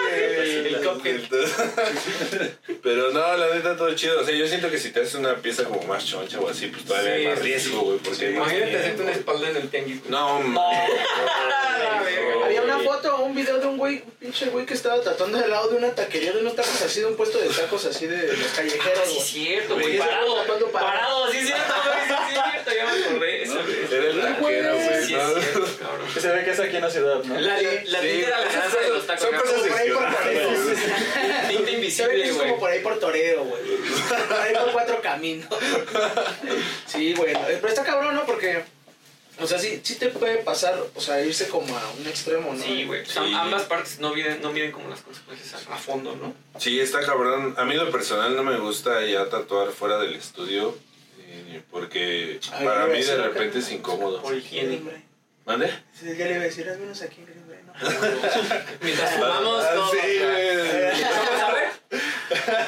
güey. El cupcake. Pero no, la neta todo chido. O sea, yo siento que si te haces una pieza como más choncha o así, pues todavía hay Sí, más sí, riesgo, sí. güey. Porque hay más Imagínate hacerte una espalda en el tianguis. güey. No, La foto, un video de un güey, un pinche güey que estaba tatuando al lado de una taquería de unos tacos así, de un puesto de tacos así de los callejeros, Ah, sí, es cierto, Güey, Parado, parado. parado, sí, es cierto, güey. Sí, sí, es cierto, ya me acordé. Esa vez. Era el taquero, güey. Sí, ¿no? es cierto, *laughs* cabrón. Que se ve que es aquí en la ciudad, ¿no? La, la Sí, tinta era la esas casa de los tacos. son cosas Por ahí por. Toreo. Tinta Se ve que invisible, es güey. como por ahí por Toreo, güey. Por ahí por cuatro caminos. *laughs* Sí, güey. Pero está cabrón, ¿no? Porque, o sea, sí, sí te puede pasar, o sea, irse como a un extremo, ¿no? Sí, güey. Sí. ambas partes no miden, no miden como las consecuencias a, a fondo, ¿no? Sí, está cabrón. A mí lo personal no me gusta ya tatuar fuera del estudio. eh, Porque Ay, para mí de repente es incómodo. Por higiene. Hombre. ¿Mande? Sí, ya le iba a decir, al menos aquí en Green Bay, ¿no? *laughs* Mientras fumamos, Ah, todo. sí, güey. Vamos a ver.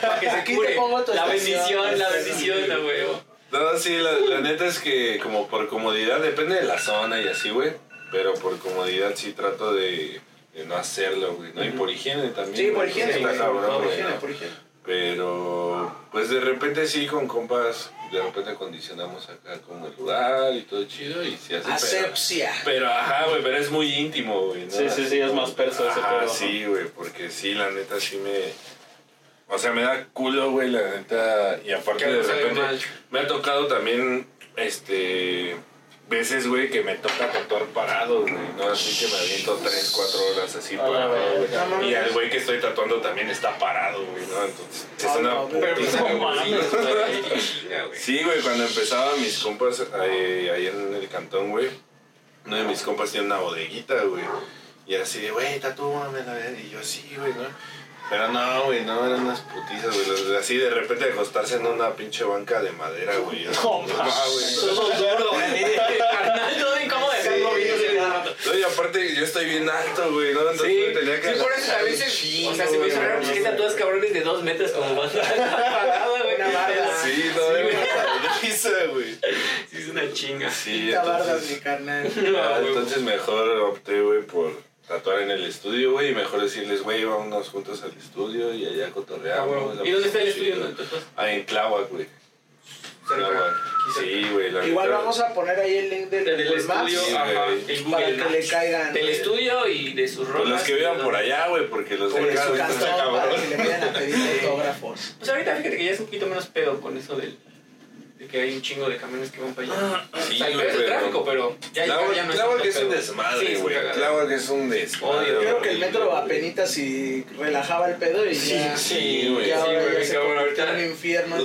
Para que se Aquí te cure. pongo tu La bendición, la bendición, la huevo. No, sí, la, la neta es que como por comodidad, depende de la zona y así, güey. Pero por comodidad sí trato de, de no hacerlo, güey. ¿no? Y por higiene también. Sí, por higiene, Está güey. cabrón, Por higiene, ¿no? por higiene. Pero, pues de repente sí, con compas, de repente acondicionamos acá como el lugar y todo chido y se hace. Pero, Asepsia. pero ajá, güey, pero es muy íntimo, güey. ¿no? Sí, sí, sí, es más perso ese pedo, ¿no? sí, güey, porque sí, la neta sí me. O sea, me da culo, güey, la neta. Y aparte de repente. Me ha tocado también, este. Veces, güey, que me toca tatuar parado, güey, ¿no? Así que me aviento 3, 4 horas así parado, güey. Y al güey que estoy tatuando también está parado, güey, ¿no? Entonces, es una putiza. Sí, güey, cuando empezaban mis compas eh, ahí en el cantón, güey, uno de mis compas tiene una bodeguita, güey. Y era así de, güey, tatúame. Y yo, sí, güey, ¿no? Pero no, güey, no, eran unas putizas, güey. Así de repente acostarse en una pinche banca de madera, güey. No, ah, güey. Todo gordo, güey. Carnal, todo incómodo de estar rato. No, y aparte yo estoy bien alto, güey, ¿no? Entonces Sí, tenía que sí, por eso a veces, o sea, se me porque sé. están cabrones de dos metros como banda *laughs* güey. Una barda. Sí, no, güey. una putiza, güey. Sí, es una chinga. Sí, entonces... mi carnal. Ah, entonces mejor opté, güey, por tatuar en el estudio, güey, y mejor decirles, güey, vámonos juntos al estudio y allá Ah, cotorreamos. güey. ¿Y dónde está el estudio? Ah, en Tláhuac, güey. Sí, güey, la Igual vamos a poner ahí el link del, Del estudio, Sí, ajá, güey. el para que le caigan. Del estudio y de sus rolas. Pues los que vivan por allá, güey, porque los de Por acá cantón está para cabrón. que le vayan a pedir autógrafos. Pues ahorita fíjate que ya es un poquito menos pedo con eso del. De que hay un chingo de camiones que van para allá. Sí, o sea, el tráfico, pero ya, ya no es un. Sí, desmadre, güey. cagadero. Tláhuac es un desmadre. Odio. Yo creo que el metro apenitas si relajaba el pedo y ya. sí, güey. Ya Sí, güey, ya se cabrón, ahorita- un infierno.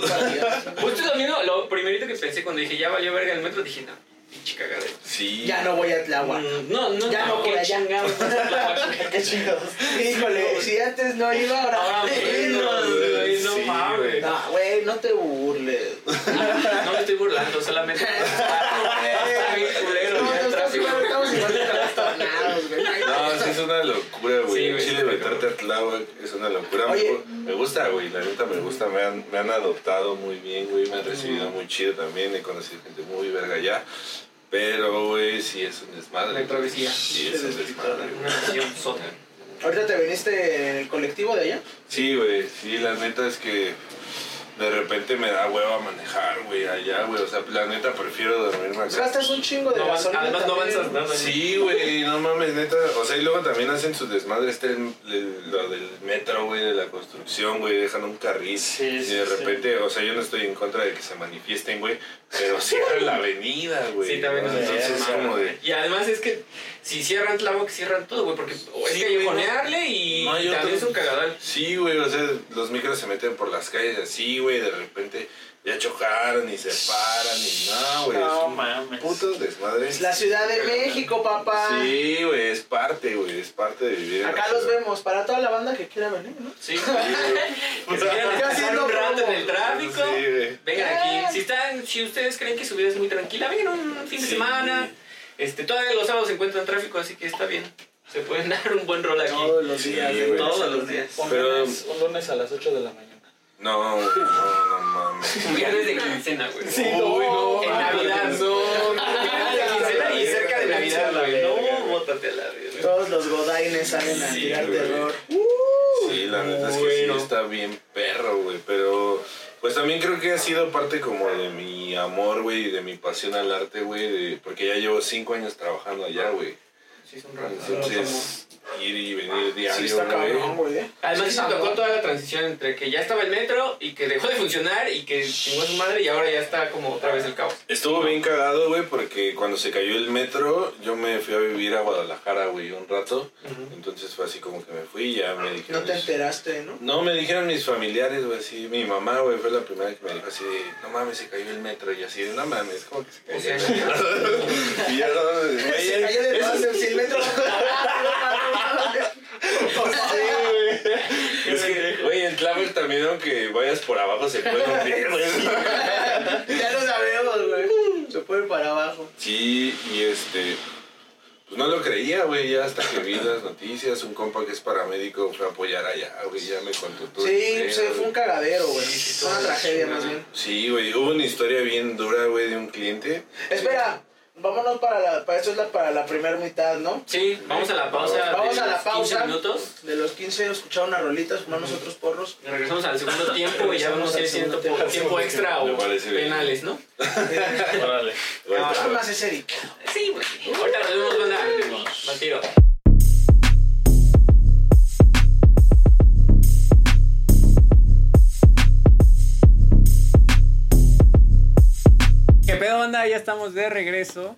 Justo *laughs* también lo, lo primerito que pensé cuando dije ya valió verga el metro, dije, no, pinche cagadero. Sí. Ya no voy a Tláhuac. Mm, No, no, Ya no qué por allá. *laughs* Qué chingados. Híjole, si antes no iba, ahora Ahora menos, güey, no Sí, mames. No, güey, no te burles. No me estoy burlando, solamente. *laughs* Está bien culero, No, sí es una locura, Sí, güey. güey, Chile sí, meterte a Tláhuac es una locura. Me Oye. Me gusta, güey. La neta me gusta. Me han, me han adoptado muy bien, güey. Me han recibido muy chido también. He conocido gente muy verga allá. Pero, güey, sí es un desmadre. Una travesía. Sí, es un desmadre. Una. Ahorita te viniste en el colectivo de allá. Sí, güey. Sí, la neta es que de repente me da hueva manejar, güey, allá, güey. O sea, la neta prefiero dormirme acá. gastas un chingo de No gasolina además no avanzas nada. Sí, güey, no mames, neta. O sea, y luego también hacen su desmadre, este, el- el- lo del metro, güey, de la construcción, güey, dejan un carril. Sí, y de sí. repente, o sea, yo no estoy en contra de que se manifiesten, güey, pero cierran la avenida, güey. Sí, también ¿no? es Entonces es como de... Y además es que si cierran Tláhuac, cierran todo, güey, porque o es Sí, callejonearle y No hay también otro. es un cagadal. Sí, güey, o sea, los micros se meten por las calles así, güey, de repente ya chocaron y se paran y no, güey. No es un mames. Puto desmadre. Es la Ciudad de México, papá. Sí, güey, es parte, güey, es parte de vivir. Acá la los ciudad. vemos, para toda la banda que quiera venir, ¿no? Sí, Sí, güey. *laughs* que quieran un rato en el tráfico. Sí, güey. Vengan aquí. Si están, si ustedes creen que su vida es muy tranquila, vengan un fin de Sí. semana. Este, todavía los sábados se encuentran tráfico, así que está bien. Se pueden *laughs* dar un buen rol aquí. Todos los Sí, días. Todos los días. Un, Pero- lunes, un lunes a las 8 de la mañana. No, no, no mames. Un viernes de quincena, güey. Sí, Uy, no, En. Navidad, no. Un viernes de quincena y cerca de Navidad, güey. No, bótate a la verga. Todos los godaines salen a tirar terror. Sí, la neta es que sí está bien perro, güey, pero pues también creo que ha sido parte como de mi amor, güey, de mi pasión al arte, güey, porque ya llevo cinco años trabajando allá, güey. Sí. Entonces, ir y venir Sí, diario, está cabrón, güey. güey. ¿eh? Además, Sí, tocó toda la transición entre que ya estaba el metro y que dejó de funcionar y que chingó a su madre y ahora ya está como otra vez el caos. Estuvo bien cagado, güey, porque cuando se cayó el metro, yo me fui a vivir a Guadalajara, güey, un rato. Entonces fue así como que me fui y ya me dijeron... No te enteraste, ¿no? No, me dijeron mis familiares, güey, así, mi mamá, güey, fue la primera que me dijo así de, no mames, se cayó el metro, y así de, no mames, ¿cómo que se cayó O sea, *laughs* *laughs* *laughs* el metro? y ya, no, Se cayó el metro. Es que, güey, en Tláhuac también, aunque vayas por abajo, se puede hundir, güey. *laughs* Ya lo sabemos, güey. Se puede para abajo. Sí, y este, pues no lo creía, güey, ya hasta que vi las noticias, un compa que es paramédico fue a apoyar allá, güey, ya me contó todo. el Sí, pedo, se fue güey. un cagadero, güey. Fue una tragedia, más bien. Sí, güey, hubo una historia bien dura, güey, de un cliente. Espera, vámonos para la. Para esto es la, para la primera mitad, ¿no? Sí, vamos a la pausa. Vamos de a la los 15 pausa. minutos. De los 15, escuchar unas rolitas, fumamos otros porros. Y regresamos al segundo tiempo y ya vamos a ir tiempo, extra o penales, ¿no? Órale. *laughs* Ah, más ese Eric. Sí, güey. Ahorita nos vemos, banda. Al tiro. ¿Qué pedo, banda? Ya estamos de regreso.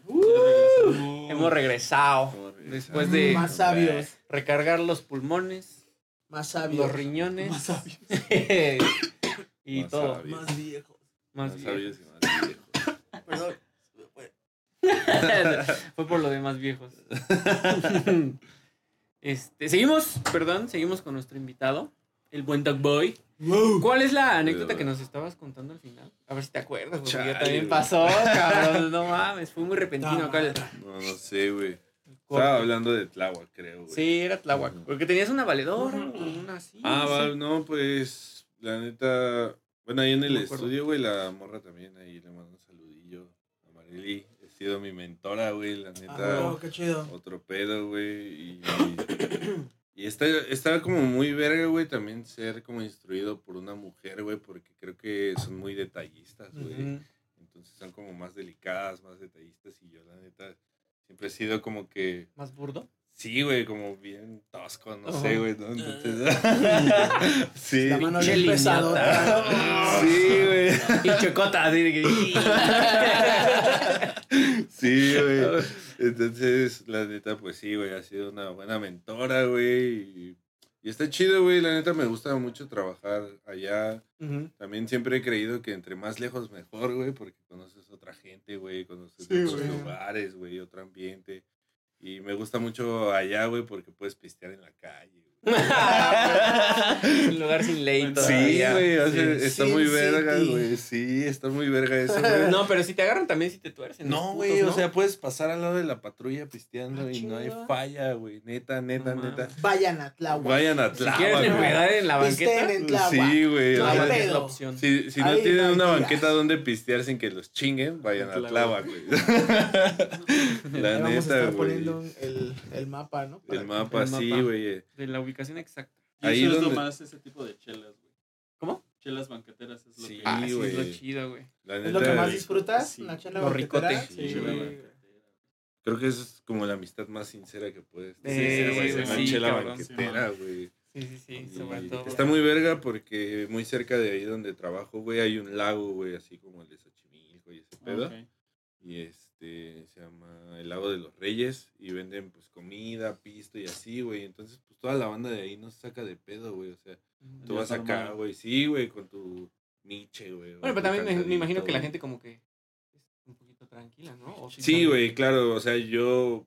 Hemos regresado. Después de Más sabios. recargar los pulmones, Más sabios. los riñones. Más sabios. *laughs* y Más todo. sabios. Más viejos. Más Más bien. sabios y más viejos. Perdón. *laughs* Fue por lo de más viejos. *laughs* este, seguimos, perdón, seguimos con nuestro invitado, el buen Dog Boy. ¿Cuál es la anécdota que nos estabas contando al final? A ver si te acuerdas, porque ya también pasó, *laughs* cabrón. No mames, fue muy repentino acá. el- No, no sé, güey. Estaba hablando de Tláhuac, creo, güey. Sí, era Tláhuac. Porque tenías una valedora, una así. Ah, no sé. no, pues, la neta, bueno, ahí en el No estudio, güey, la morra también, ahí le mando un saludillo a Marily. Ha sido mi mentora, güey, la neta. Ah, qué chido. Otro pedo, güey, y... *coughs* Y está, está como muy verga, güey, también ser como instruido por una mujer, güey, porque creo que son muy detallistas, güey. Entonces son como más delicadas, más detallistas, y yo, la neta, siempre he sido como que... ¿Más burdo? Sí, güey, como bien tosco, no sé, güey, ¿no? Entonces... *laughs* sí. La mano bien. Sí, güey. Y chocota, así de que. *laughs* Sí, güey. Entonces, la neta, pues sí, güey, ha sido una buena mentora, güey. Y, y está chido, güey. La neta me gusta mucho trabajar allá. También siempre he creído que entre más lejos mejor, güey, porque conoces otra gente, güey, conoces Sí, otros lugares, güey, otro ambiente. Y me gusta mucho allá, güey, porque puedes pistear en la calle. Un lugar sin ley Sí, güey, o sea, Sí. está muy verga, güey. Sí, está muy verga eso, güey. No, pero si te agarran también si te tuercen. No, putos, güey, o sea, puedes pasar al lado de la patrulla pisteando Ah, y no hay falla, güey. Neta, neta, No neta. Vayan a Tláhuac. Vayan a Si Tláhuac, quieres güey. empedar en la banqueta, en. Sí, güey. No es la opción. si, si no tienen una banqueta donde pistear sin que los chinguen, vayan a Tláhuac. Güey. *laughs* La neta, güey. poniendo el, el mapa, ¿no? El mapa, sí, güey. De la ubicación exacta. Y Ahí eso es donde- nomás ese tipo de chelas, güey. ¿Cómo? Chelas banqueteras es lo Sí. que... Ah, sí, es lo güey. chido, güey. ¿Es lo que más disfrutas? Sí. ¿Una chela Lo banquetera? ricote. Sí, Sí, chela güey. banquetera. Creo que es como la amistad más sincera que puedes Sí, tener, güey. güey, Una sí, chela cabrón. banquetera, güey. Sí, sí, sí, Y sobre todo. Está muy verga porque muy cerca de ahí donde trabajo, güey, hay un lago, güey, así como el de Xochimilco y ese pedo. Ok. Y este se llama el lago de los Reyes y venden pues comida, pisto y así, güey. Entonces, pues toda la banda de ahí no se saca de pedo, güey. O sea, tú Ya vas acá, güey, sí, güey, con tu miche, güey. Bueno, pero también me, imagino que la gente como que es un poquito tranquila, ¿no? O Sí, güey, claro, o sea, yo,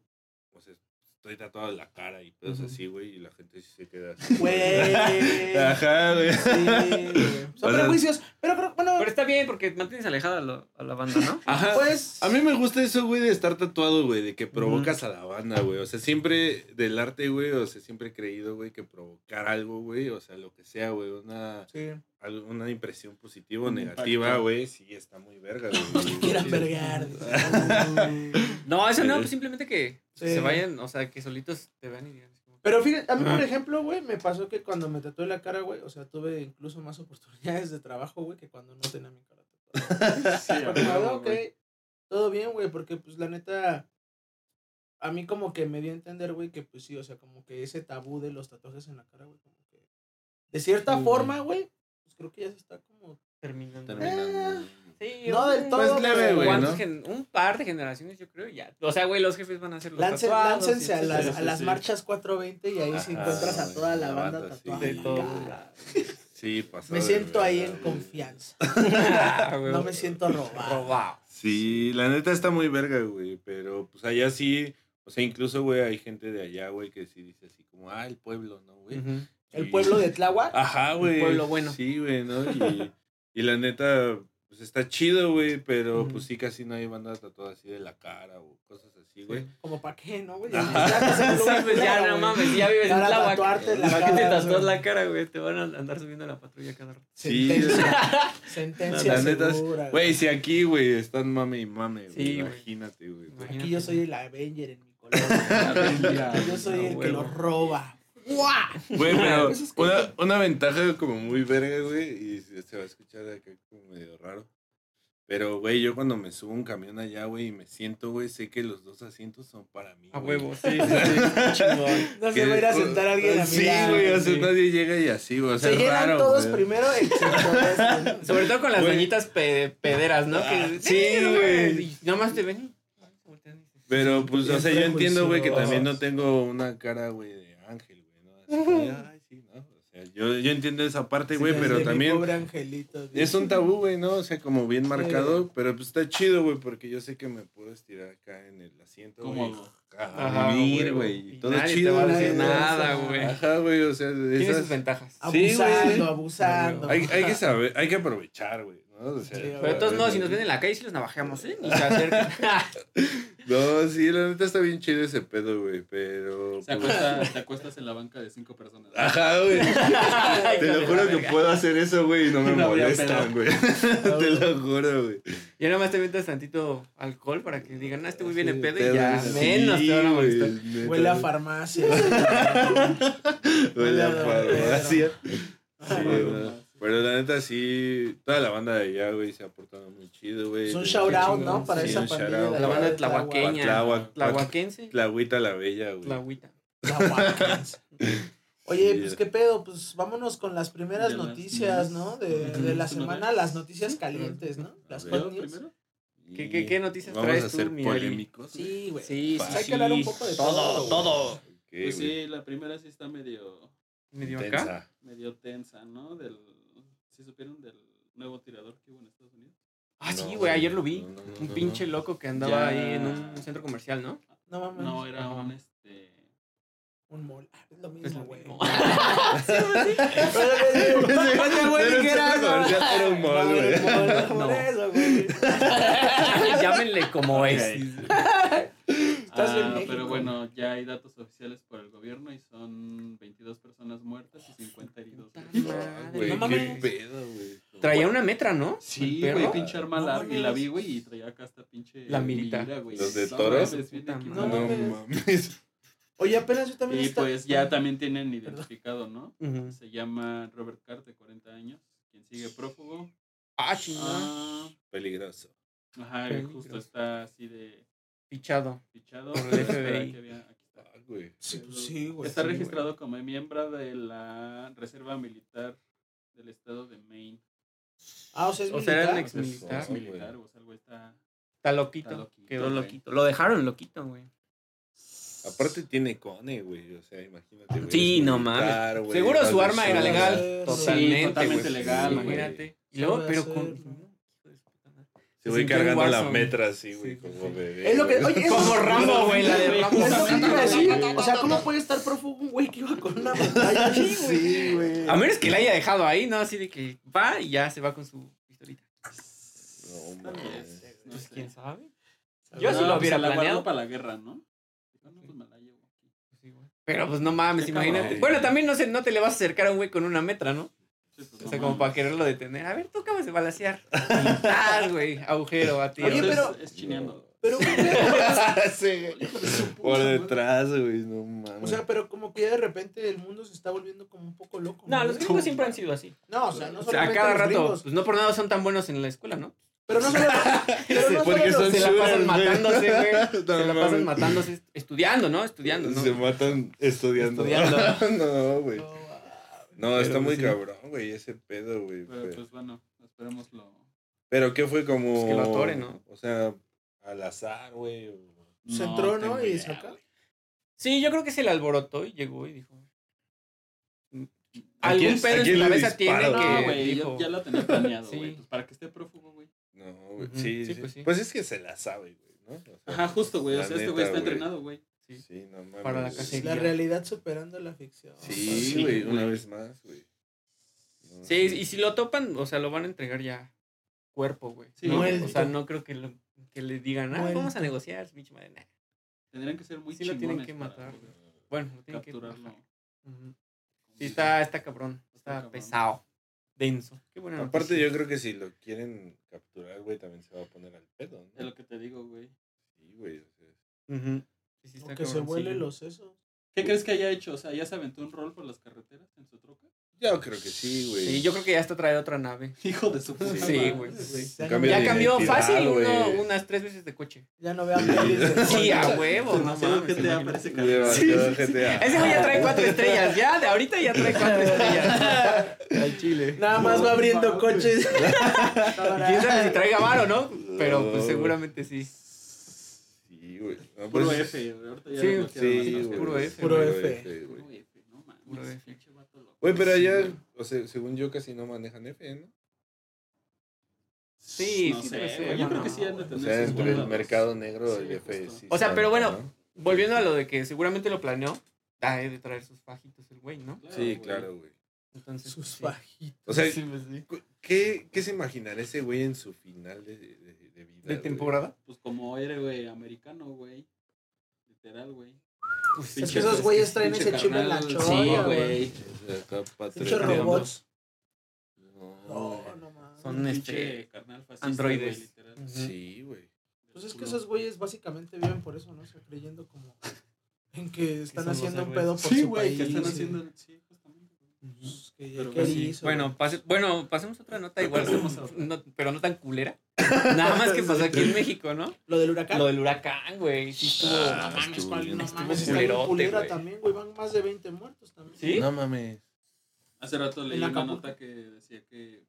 estoy tatuado en la cara y pedos Ujú. así, güey, y la gente sí se queda así. Güey. *laughs* Ajá, güey. Sí. Son prejuicios. Pero, pero, bueno, Pero está bien porque mantienes alejada lo- a la banda, ¿no? *laughs* Ajá. pues. A mí me gusta eso, güey, de estar tatuado, güey, de que provocas a la banda, güey. O sea, siempre del arte, güey, o sea, siempre he creído, güey, que provocar algo, güey, o sea, lo que sea, güey, una, Sí. Una impresión positiva o negativa, güey, sí está muy verga, güey. *laughs* Quieran vergar. *laughs* No, eso no, pues simplemente que Sí. se vayan, o sea, que solitos te vean y digan. Pero fíjate, a mí, por ejemplo, güey, me pasó que cuando me tatué la cara, güey, o sea, tuve incluso más oportunidades de trabajo, güey, que cuando no tenía mi cara tatuada. *laughs* Sí, huevo, ok, todo bien, güey, porque pues la neta, a mí como que me dio a entender, güey, que pues sí, o sea, como que ese tabú de los tatuajes en la cara, güey, como que de cierta Sí. forma, güey, pues creo que ya se está como... terminando. Terminando. Sí, No del todo, Pues leve, güey, ¿cuántos ¿no? gen- un par de generaciones, yo creo, ya. O sea, güey, los jefes van a hacer los Lance- tatuados. láncense a las, sí, a sí, las sí. marchas 420 y ahí sí Ajá, encuentras a toda la la banda banda, sí. tatuada. De la. Sí, pasó. Me siento ahí en güey. confianza. *laughs* Ah, güey. No me siento robado. robado. Sí, la neta está muy verga, güey, pero pues allá sí, o sea, incluso, güey, hay gente de allá, güey, que sí dice así como, ah, el pueblo, ¿no, güey? El pueblo de Tláhuac. Ajá, güey. pueblo bueno. Sí, güey, ¿no? Y, y la neta, pues está chido, güey, pero pues sí casi no hay banda tatuada así de la cara o cosas así, güey. Como para qué, ¿no, güey? Ajá. *laughs* Sí, pues ya no mames, ya vives en Tláhuac. ¿Para qué te tatúas la cara, güey? Te van a andar subiendo a la patrulla cada rato. Sí, Sentencia. *laughs* Sentencia La neta, segura. güey, si aquí, güey, están mame y mame, güey. Sí, imagínate, güey. Aquí yo soy el Avenger en mi colonia. *laughs* yo soy No, el que los roba. ¡Guau! Güey, pero una, una ventaja como muy verga, güey, y se va a escuchar acá como medio raro. Pero, güey, yo cuando me subo a un camión allá, güey, y me siento, güey, sé que los dos asientos son para mí. A güey. huevo, sí, *laughs* sí, sí. chingón. No se va a ir a sentar alguien a Sí, güey, o sea, sí. nadie llega y así, güey. O sea, Se es raro, todos güey. primero, excepto. *laughs* Sobre todo con las doñitas pe- pederas, ¿no? Ah, Que, sí, güey. Y nada más te ven Pero, pues, o sea, yo entiendo, güey, que también no tengo una cara, güey, de ángel, güey, ¿no? Así como de, *laughs* ay, sí, ¿no? O sea, yo, yo entiendo esa parte, güey, Sí, pero también Pobre angelito. es un tabú, güey, ¿no? O sea, como bien marcado, pero pues está chido, güey, porque yo sé que me puedo estirar acá en el asiento, güey. Ajá, güey. Todo nadie chido, te va a nada, güey. Ajá, güey, o sea, de Tiene esas... sus ventajas. Sí, Abusando, güey. abusando. Hay, hay que saber, hay que aprovechar, güey, ¿no? O sea, Sí, Pero todos modos, si nos ven en la calle, sí los navajeamos, ¿eh? Ni se acercan. *laughs* No, sí, la neta está bien chido ese pedo, güey, pero... Se pues, *laughs* te acuestas en la banca de cinco personas. Ajá, güey. Te lo juro que puedo hacer eso, güey, y no me No molestan, güey. *laughs* Te lo juro, güey. Ya nada más te metas tantito alcohol para que digan, ah, este güey viene Sí, pedo y ya Sí, menos te van a güey, molestar. neta. Huele a farmacia. Huele a farmacia. Sí, no. Pero la neta sí, toda la banda de allá, güey, se ha portado muy chido, güey. Es un Qué shout out, chingón. ¿no? Para Sí, esa pandilla. La banda de tlahuaqueña. Tláhuac. Tlahuaquense. Tlahuita la bella, güey. Tlahuita. *laughs* Oye, Sí. pues qué pedo, pues vámonos con las primeras las noticias. ¿no? De, de la ¿Tú semana, las noticias calientes, ¿no? Las A ¿Yo hot news. primero? ¿Qué- qué- qué noticias Vamos traes a tú, ser Ari? polémicos. Sí, güey. Sí, Pues sí, hay que hablar un poco de todo, todo. Todo. Ok, Pues sí, la primera sí está medio, ¿Medio acá? Medio tensa, ¿no? Del, ¿Sí supieron del nuevo tirador que hubo en Estados Unidos? Ah, sí, güey, ayer lo vi. no, no, no, Un pinche loco que andaba Ya. ahí en un centro comercial, ¿no? No mames. No, era un este... Un mol. Ah, Es lo mismo, güey. mismo. *laughs* *laughs* Oye, güey, Era ¿qué un mall, No, güey. era un mall, No. *laughs* Por eso, güey. Llámenle como es. Ah, pero bueno, ya hay datos oficiales por el gobierno y son 22 personas muertas y 50 heridos. Güey. No qué mames. pedo, güey. Traía una metra, ¿no? Sí, güey, pinche arma No larga y la vi, güey, y traía acá esta pinche La mirita. mira, güey. ¿Los de No toros? Puta. No No mames. Oye, apenas yo también Y pues ya también tienen identificado, ¿no? Se llama Robert Carr, de 40 años, quien sigue prófugo. Ah, chingada. Ah, Peligroso. ajá, Peligroso. justo está así de Fichado. fichado. Por el *laughs* FBI. que había- aquí está. Ah, güey. Sí, pues sí, güey. Está sí, güey. registrado como miembro de la Reserva Militar del estado de Maine. Ah, o sea, es O sea, era un militar. ex militar. Es militar, o sea, el güey está. Está loquito. Está loquito, Quedó güey. loquito. Lo dejaron loquito, güey. Aparte tiene cone, güey. O sea, imagínate, güey. Sí, no güey, Seguro su arma era legal. Sí, Totalmente. totalmente güey. legal. Imagínate. Y ¿Qué luego, pero con. No. hijo de su puta Se voy cargando la metra así, güey, como bebé. Es lo que, güey. oye, Como Rambo, güey, la de Rambo. Es lo que te iba a decir. Justamente. O sea, ¿cómo puede estar prófugo un güey que iba con una *laughs* pantalla? Sí, güey. A menos que la haya dejado ahí, ¿no? Así de que va y ya se va con su pistolita. No, mames. Pues sé. quién sabe. Yo sí lo pues hubiera se la guardó planeado. para la guerra, ¿no? Pues me la llevo aquí. Pero pues no mames, imagínate. Bueno, también no, se, no te le vas a acercar a un güey con una metra, ¿no? Sí, pues, O no sea, como mames. para quererlo detener. A ver, tú acabas de balasear. Ah, güey, agujero a ti. Oye, es- pero- Es, chineando. Pero, *laughs* Sí, Por detrás, güey, no mames. o sea, pero como que ya de repente el mundo se está volviendo como un poco loco. No, los güey? gringos siempre han sido así. No, o sea, no O sea, a cada los rato, gringos, pues no por nada son tan buenos en la escuela, ¿no? Pero no solo, *laughs* pero no Porque solo son Se la pasan güey. matándose, güey. No *laughs* Se la pasan matándose, estudiando, ¿no? Estudiando, ¿no? Se matan estudiando. Estudiando. no, güey. No, está Pero, muy cabrón, güey, ese pedo, güey. Pero Pero, pues bueno, esperemos lo. pero ¿qué fue como...? Pues que lo atoren, ¿no? O sea, al azar, güey. o- Se entró, ¿no? Y saca. Sí, yo creo que se le alborotó y llegó y dijo. ¿A Algún pedo en su cabeza tiene que. No, güey, dijo, ya, ya lo tenía *laughs* planeado, Sí. güey. Pues para que esté prófugo, güey. No, güey. Sí, sí, sí, pues pues sí. es que se la sabe, güey, ¿no? O sea, Ajá, justo, güey. O sea, este güey está entrenado, güey. Sí. Sí, no mames. Para la cacería. La realidad superando la ficción. Sí, Sí, güey, una vez más, güey. Sí, y si lo topan, o sea, lo van a entregar ya cuerpo, güey. Sí, no, muerto. o sea, no creo que, lo- que le digan, ah, Muerto. vamos a negociar, pinche madre. Nah. Tendrían que ser muy Sí lo tienen que para matar, Bueno, lo tienen que capturarlo. Ujú. Sí, está, está cabrón. Está, cabrón. pesado. Denso. Qué buena Aparte, noticia. yo creo que si lo quieren capturar, güey, también se va a poner al pedo, Es ¿no? lo que te digo, güey. Sí, güey. o sea, Ujú. Sí, sí, está O que se los sesos. ¿Qué crees que haya hecho? O sea, ¿ya se aventó un rol por las carreteras en su troca? Yo creo que sí, güey. Sí, yo creo que ya está traer otra nave. *laughs* Hijo de su puta Sí, güey. Ya, de cambió fácil uno- unas tres veces de coche. ya no vean *laughs* Sí, a huevo. no mames, GTA parece. Ese güey ya trae cuatro estrellas. Ya, de ahorita ya trae cuatro *laughs* estrellas. Al chile. Nada más va abriendo coches. Quién sabe si traiga varo, ¿no? Pero pues seguramente sí. Sí, güey. Puro pues, F. Ahorita ya Sí. Puro F, Puro. F. Puro F, no mames. Puro F. Güey, pero allá, o sea, según yo, casi no manejan F, ¿no? Sí, no sí sé, debe ser, güey, Yo ¿no? creo que sí han de O tener sea, sus entre el mercado negro, Sí, F justo. sí O sea, está, pero bueno, ¿no? Volviendo a lo de que seguramente lo planeó, debe de traer sus fajitos el güey, ¿no? Claro, Sí, güey. claro, güey. Entonces, Sus sí. fajitos. O sea, Sí, pues, sí. cu- ¿qué, ¿qué se imaginará ese güey en su final de, de, de vida? ¿De güey? temporada? Pues como héroe americano, güey. Literal, güey. Pues, Es que esos güeyes traen ese chip en la carnal, cholla, Sí, güey. güey. Patriota. robots. No, No, güey. no mames. Son este, carnal fascista, androides. güey. Sí, güey. Pues es que esos güeyes básicamente viven por eso, ¿no? O sea, creyendo como en que están haciendo un pedo por Sí, su güey, país. que están haciendo. Sí, justamente. güey. Ujú. pues, que ya Pero que pues sí. hizo, Bueno, pase- bueno, pasemos a otra nota igual, no- pero no tan culera. *laughs* Nada más que pasó aquí en México, ¿no? Lo del huracán. Lo del huracán, güey. Sí estuvo. Ah, no mames, No mames, está bien culerote, culera también, güey. Van más de 20 muertos también. ¿Sí? No mames. Hace rato leí En una Acapulco. nota que decía que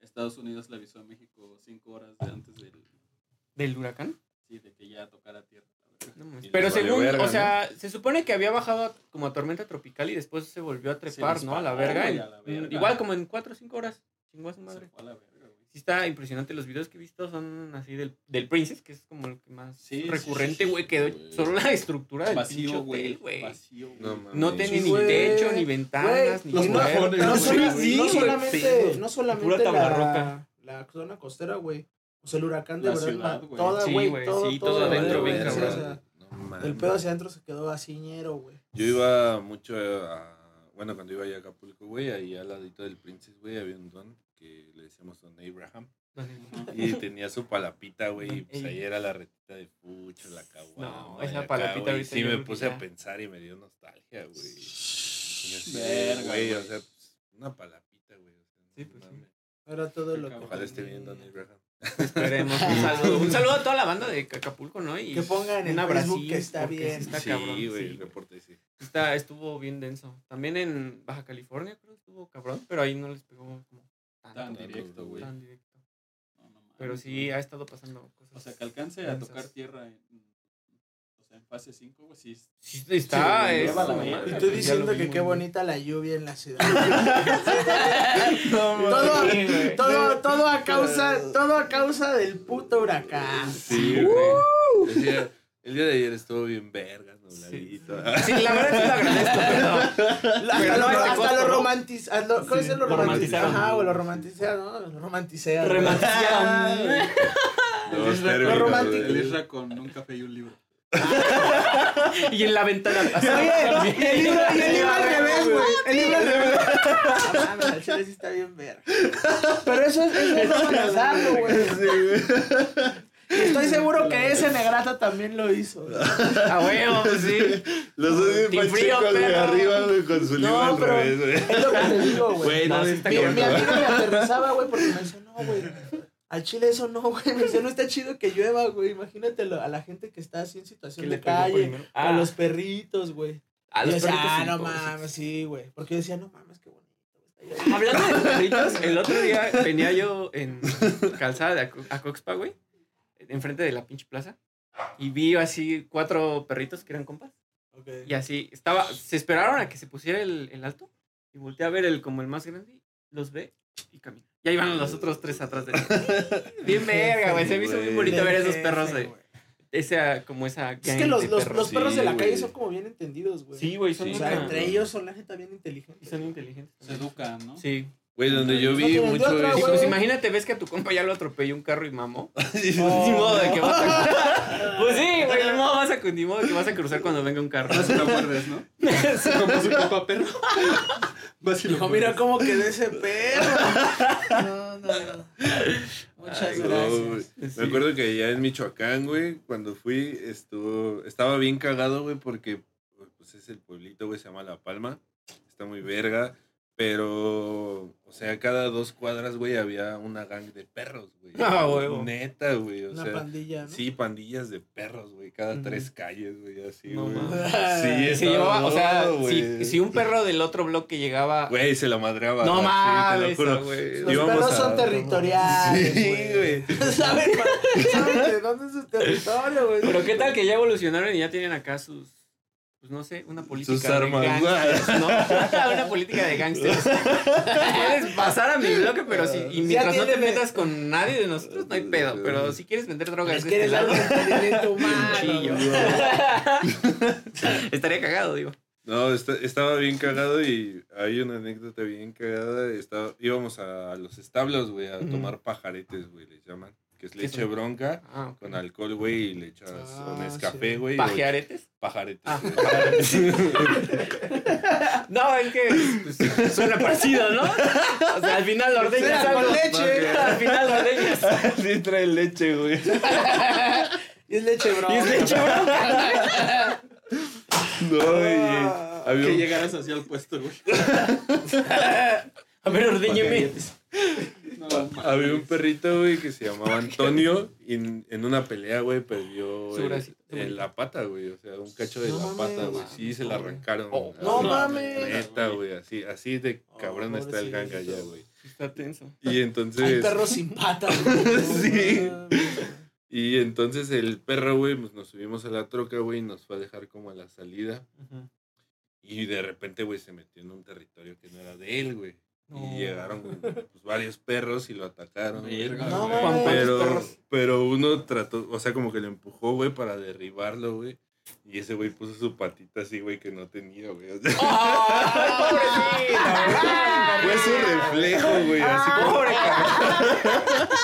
Estados Unidos le avisó a México cinco horas de antes del, ¿Del huracán? sí, de que ya tocara tierra. No Pero según, verga, o sea, se supone que había bajado a- como a tormenta tropical y después se volvió a trepar, ¿no? A la verga. güey, en- a la verga. Igual como en 4 o 5 horas. Chingó a su madre. a la verga, güey. Sí está impresionante. Los videos que he visto son así del, del Princess, que es como el que más Sí, recurrente, güey. sí, Quedó solo la estructura del Vacío, güey. güey. Vacío, güey. No. No tiene ni techo, ni ventanas, ni y no- solamente, no solamente la, roca. la zona costera, güey. O sea, el huracán de La verdad, ciudad, güey. toda, Sí, güey, güey, todo, sí, todo, todo adentro, bien sí, o cabrón. sea, No el pedo hacia adentro se quedó así ñero, güey. Yo iba mucho a. Bueno, cuando iba allá a Acapulco, güey, ahí al ladito del Princess, güey, había un don que le decíamos don Abraham. Y tenía su palapita, güey, y pues ahí era la retita de pucho, la caguama. No, esa acá, palapita güey, ahorita Sí, me puse ya. a pensar y me dio nostalgia, güey. Verga, güey, o sea, pues, una palapita, güey. o sea, Sí, pues sí. Era todo lo que. Ojalá esté bien Donnie Braham. Esperemos. Un saludo. Un *laughs* saludo a toda la banda de Acapulco, ¿no? Y Que pongan en un Facebook que está bien. Está sí, cabrón. güey, sí. el reporte sí. Está, estuvo bien denso. También en Baja California, creo, estuvo cabrón, pero ahí no les pegó como tanto, Tan directo, güey. tan directo. No, no Pero sí ha estado pasando cosas. O sea, que alcance a tocar tierra en, en fase 5, güey, sí. es- Sí, está. Sí, es- Y tú diciendo que qué bonita la lluvia en la ciudad. *laughs* No, todo, Sí, güey. todo, todo a causa, todo a causa del puto huracán. Sí, güey. El día, el día de ayer estuvo bien verga, nubladito. Sí, la verdad sí lo agradezco, pero. Hasta Pero lo, no, hasta costo, lo lo- ¿Cómo Sí, es lo lo romantizaron? romantizaron. Ajá, o lo romantizaron, ¿no? Lo romantizaron. *laughs* Romantizaron. Lo romántico. El. Isra con un café y un libro. *laughs* Y en la ventana. *laughs* Oye, y el libro, y el libro al revés, güey. El libro al revés. No mames, al chile sí está bien ver. Pero eso es, eso es romantizarlo, güey. Estoy seguro que ese Negrata también lo hizo. A huevo, pues sí. Los dos bien pachecos, perro. arriba, güey, con su libro al pero revés, güey. es lo que te digo, güey. Mi amigo me aterrizaba, güey, porque me decía, no, güey. Al chile eso no, *laughs* güey. Me decía, no está chido que llueva, güey. Imagínatelo a la gente que está así en situación de calle. A Ah. los perritos, güey. A los decía, perritos ah, no mames, sí, güey. Porque yo decía, no mames, qué bonito. Hablando de *laughs* perritos, el otro *laughs* día venía yo en calzada de Aco- Acoxpa, güey, enfrente de la pinche plaza, y vi así cuatro perritos que eran compas, Ok. y así, estaba, se esperaron a que se pusiera el, el alto, y volteé a ver el como el más grande, los ve y camina. Y ahí van los otros tres atrás de *laughs* él. Bien verga, güey, se me hizo muy bonito ver esos perros, de, esa, como esa Es que los, los, perros. los perros de la calle son como bien entendidos, güey. Sí, güey, son O sea, una- entre ellos son la gente bien inteligente. y son inteligentes. Se educan, ¿no? Sí. Güey, donde yo No vi mucho otra, Sí, pues imagínate, ves que a tu compa ya lo atropelló un carro y mamó. *laughs* Oh. Ni modo de que vas a... *laughs* Pues sí, güey, no vas a... Ni modo de que vas a cruzar cuando venga un carro. No se lo muerdes, ¿no? *laughs* Como su papá perro. Vas y lo Dijo, mira cómo quedó ese perro. No, no, no. Muchas Ay, no, gracias. Sí. Me acuerdo que allá en Michoacán, güey, cuando fui, estuvo, estaba bien cagado, güey, porque pues es el pueblito, güey, se llama La Palma. Está muy verga. Pero, o sea, cada dos cuadras, güey, había una gang de perros, güey. *laughs* Ah, huevo. Neta, güey. O Una sea, pandilla, ¿no? sí, pandillas de perros, güey. Cada tres calles, güey, así, No güey. mames. Sí, se o sea, si, un perro del otro bloque llegaba... Güey, se la madreaba. No sí, mames, te lo juro. güey. Los Íbamos perros a- son territoriales. Sí, güey. *laughs* ¿Saben, *laughs* saben de dónde es su territorio, güey? Pero qué tal que ya evolucionaron y ya tienen acá sus... Pues no sé, una política Sus de armas. gangsters, ¿no? *laughs* una política de gangsters. *laughs* Puedes pasar a mi bloque, pero si... Y mientras no te metas con nadie de nosotros, no hay pedo. Pero si quieres vender drogas de este lado... de humano. *laughs* Estaría cagado, digo. No, esta- estaba bien cagado y hay una anécdota bien cagada. Estaba, íbamos a los establos, güey, a tomar pajaretes, güey, les llaman. Que es ¿Qué leche bronca Ah, con alcohol, güey, y le echas Ah, un sí. escafé, güey. o ¿Pajearetes? Pajaretes. Ah, *laughs* güey. *laughs* No, es que pues, suena parecido, ¿no? O sea, al final lo ordeñas algo. con leche. Al final lo ordeñas. *laughs* sí, trae leche, güey. Y es leche, bro. Y es leche, bro. No, güey. Ah, Había Que llegaras así al puesto, güey. A ver, ordéñeme. No, había un perrito, güey, que se llamaba Antonio y en, en una pelea, güey, perdió el- la pata, güey. O sea, un cacho de No la pata, güey. Sí, se la arrancaron. Oh, no no, mames. Neta, güey, así, así de Oh, cabrón está el gang pobrecito. allá, güey. Está tenso. Y Hay entonces, perros sin patas. *laughs* güey. Sí. Y entonces el perro, güey, pues nos subimos a la troca, güey, y nos fue a dejar como a la salida. Y de repente, güey, se metió en un territorio que no era de él, güey. No. Y llegaron pues, varios perros y lo atacaron. güey. Verga, No güey. mames. Pero, perros? pero uno trató, o sea, como que lo empujó, güey, para derribarlo, güey. Y ese güey puso su patita así, güey, que no tenía, güey. O *laughs* sea, ¡Ay, pobrecito! *laughs* fue su reflejo, güey, así como... Pobre cabrón. *laughs*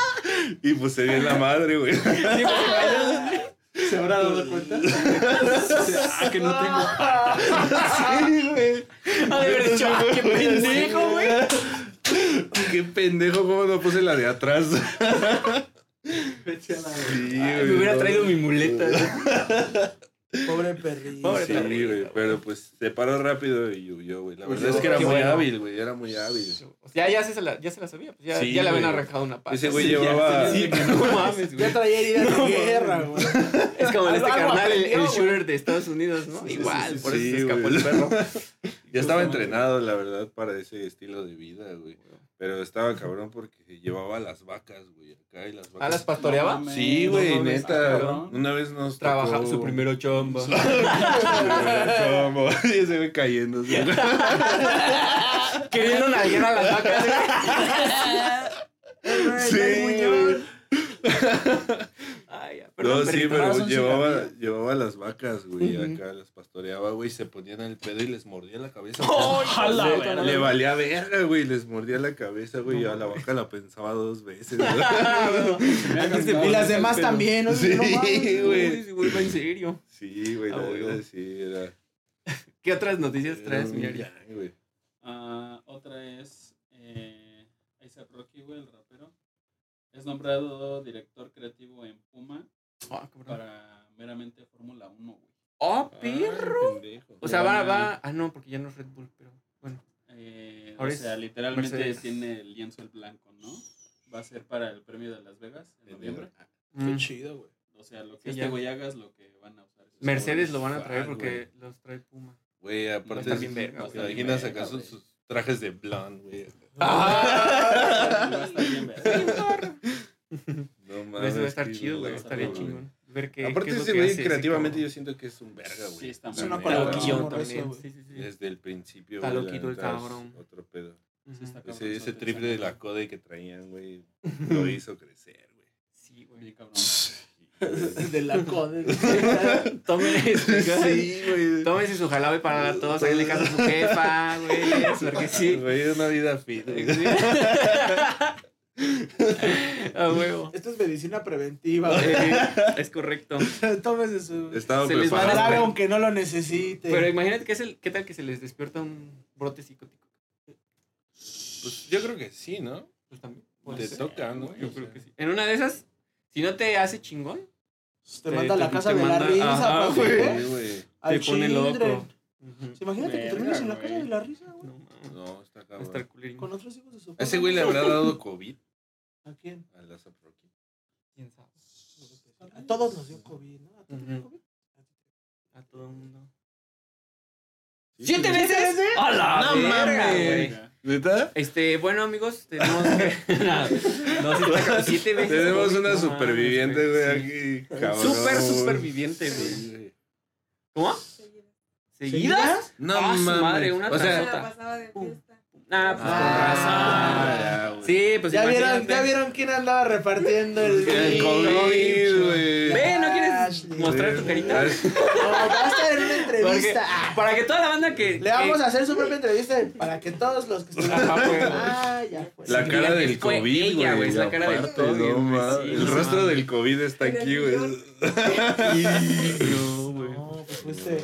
Y pues se dio en la madre, güey. Sí, pues, ¿Se habrá dado cuenta? *laughs* ah, que no tengo. Sí, güey. Ha de haber dicho, "Ah, qué pendejo, güey. Qué pendejo, cómo no puse la de atrás. A Sí, Ay, me hubiera traído mi muleta. *laughs* Pobre perrito. Pobre Sí, perrito, güey, pero pues se paró rápido y huyó, güey. La Pues verdad es que era muy bueno. hábil, güey, era muy hábil. Ya, ya, se la, ya se la sabía. Pues ya, Sí, ya le habían arrancado una pata. Ese güey llevaba- sí, sí, *laughs* no mames, Ya traía heridas de guerra, güey. Es como en este Algo carnal, el, el shooter de Estados Unidos, ¿no? Igual, sí, por eso sí, se escapó güey. el perro. *laughs* Ya estaba entrenado, la verdad, para ese estilo de vida, güey. Pero estaba cabrón porque llevaba las vacas, güey, acá y las vacas. ¿Ah, las pastoreaba? No Sí, no güey, neta. cabrón. Una vez nos Trabaja tocó- su primero chamba. ¿Cómo? Y se ve cayendo. ¿sí? Queriendo nalguear a las vacas, güey. *laughs* Sí, güey. No, sí, pero llevaba, llevaba las vacas, güey, acá las pastoreaba, güey, se ponían el pedo y les mordía la cabeza. *laughs* La Le- verga. le valía verga, güey, les mordía la cabeza, güey, y a la vaca la pensaba dos veces. Y las demás también, ¿no? Sí, No mames. güey. Sí, güey, va en serio. Sí, güey, la Ah, güey. verdad, sí, era... *laughs* ¿Qué otras noticias era traes, mi güey. Ah, otra es eh, A$AP Rocky, güey, el rapero. Es nombrado director creativo en Puma Ah, cabrón. para meramente Fórmula 1, güey. ¡Oh, perro! pendejo. O sea, va, va. Ah, no, porque ya no es Red Bull, pero bueno. Eh, Ahora o sea, literalmente Mercedes. tiene el lienzo el blanco, ¿no? Va a ser para el premio de Las Vegas en noviembre. Qué Mm. chido, güey. O sea, lo que Sí, este güey haga es lo que van a usar. Mercedes lo van a traer Ah, porque los trae Puma. Güey, aparte, estar bien verga, va a ¿te estar bien imaginas verga, acaso sus trajes de blonde, güey? *laughs* Ah. Bien verga. No mames. Eso va a estar chido, güey. Estaría chingón. Ver qué. Aparte qué es lo ese que güey creativamente yo siento que es un verga, güey. Sí, está Es una morro, también. eso, güey. Sí, sí, sí. Desde el principio, Está loquito el cabrón. Otro pedo. Ujú. cabrón, Ese, ese triple de la coda que traían, güey, lo *laughs* hizo crecer, güey. Sí, güey. Cabrón. De la code. *laughs* Tómense, Sí, güey. tómense su jalabe para todos, háganle caso a su jefa, güey. Porque sí. Güey, una vida fit, güey. *laughs* A huevo. Esto es medicina preventiva, güey. Es correcto. Tómese su Estaba Se les va a dar- aunque no lo necesite. Pero imagínate que es el, ¿qué tal que se les despierta un brote psicótico? Pues yo creo que sí, ¿no? Pues también. Te ser. toca, ¿no? Yo O creo que sí. En una de esas, si no te hace chingón, te manda a la te- casa te de la risa, ajá, papi, güey. te pone children. Sí, Imagínate que Verga, termines en la casa güey. de la risa, güey. No. No, está cabrón. estar. Con otros hijos de su ¿A ese güey le habrá *laughs* dado COVID ¿A quién? a la Rocky? ¿Quién sabe? A todos nos dio COVID, ¿no? ¿A todos dio Ujú. COVID? A todo el mundo. ¿Siete sí. veces? ¡A la No mames. güey! ¿Neta? Este, bueno, amigos, tenemos *laughs* que. *laughs* no, no, sí está cabrón. siete veces. Tenemos una no superviviente, güey, sí. aquí. Cabrón. Súper superviviente, güey. ¿Cómo? ¿Seguidas? No Ah, mames. madre, una o sea. Ah, pues ah, con ya, razón. Sí, pues ¿Ya vieron. ¿Ya vieron quién andaba repartiendo el, El COVID, güey. Ve, ¿no quieres Ashley. mostrar tu carita? No, va a estar en una entrevista. Ah, para que toda la banda que. Le vamos a hacer su propia entrevista para que todos los que güey. Ah, ya fue. La cara del COVID, güey. es la cara del COVID, no sí, El rostro del COVID está aquí, güey. millón. *laughs* No, güey. No, pues fuiste,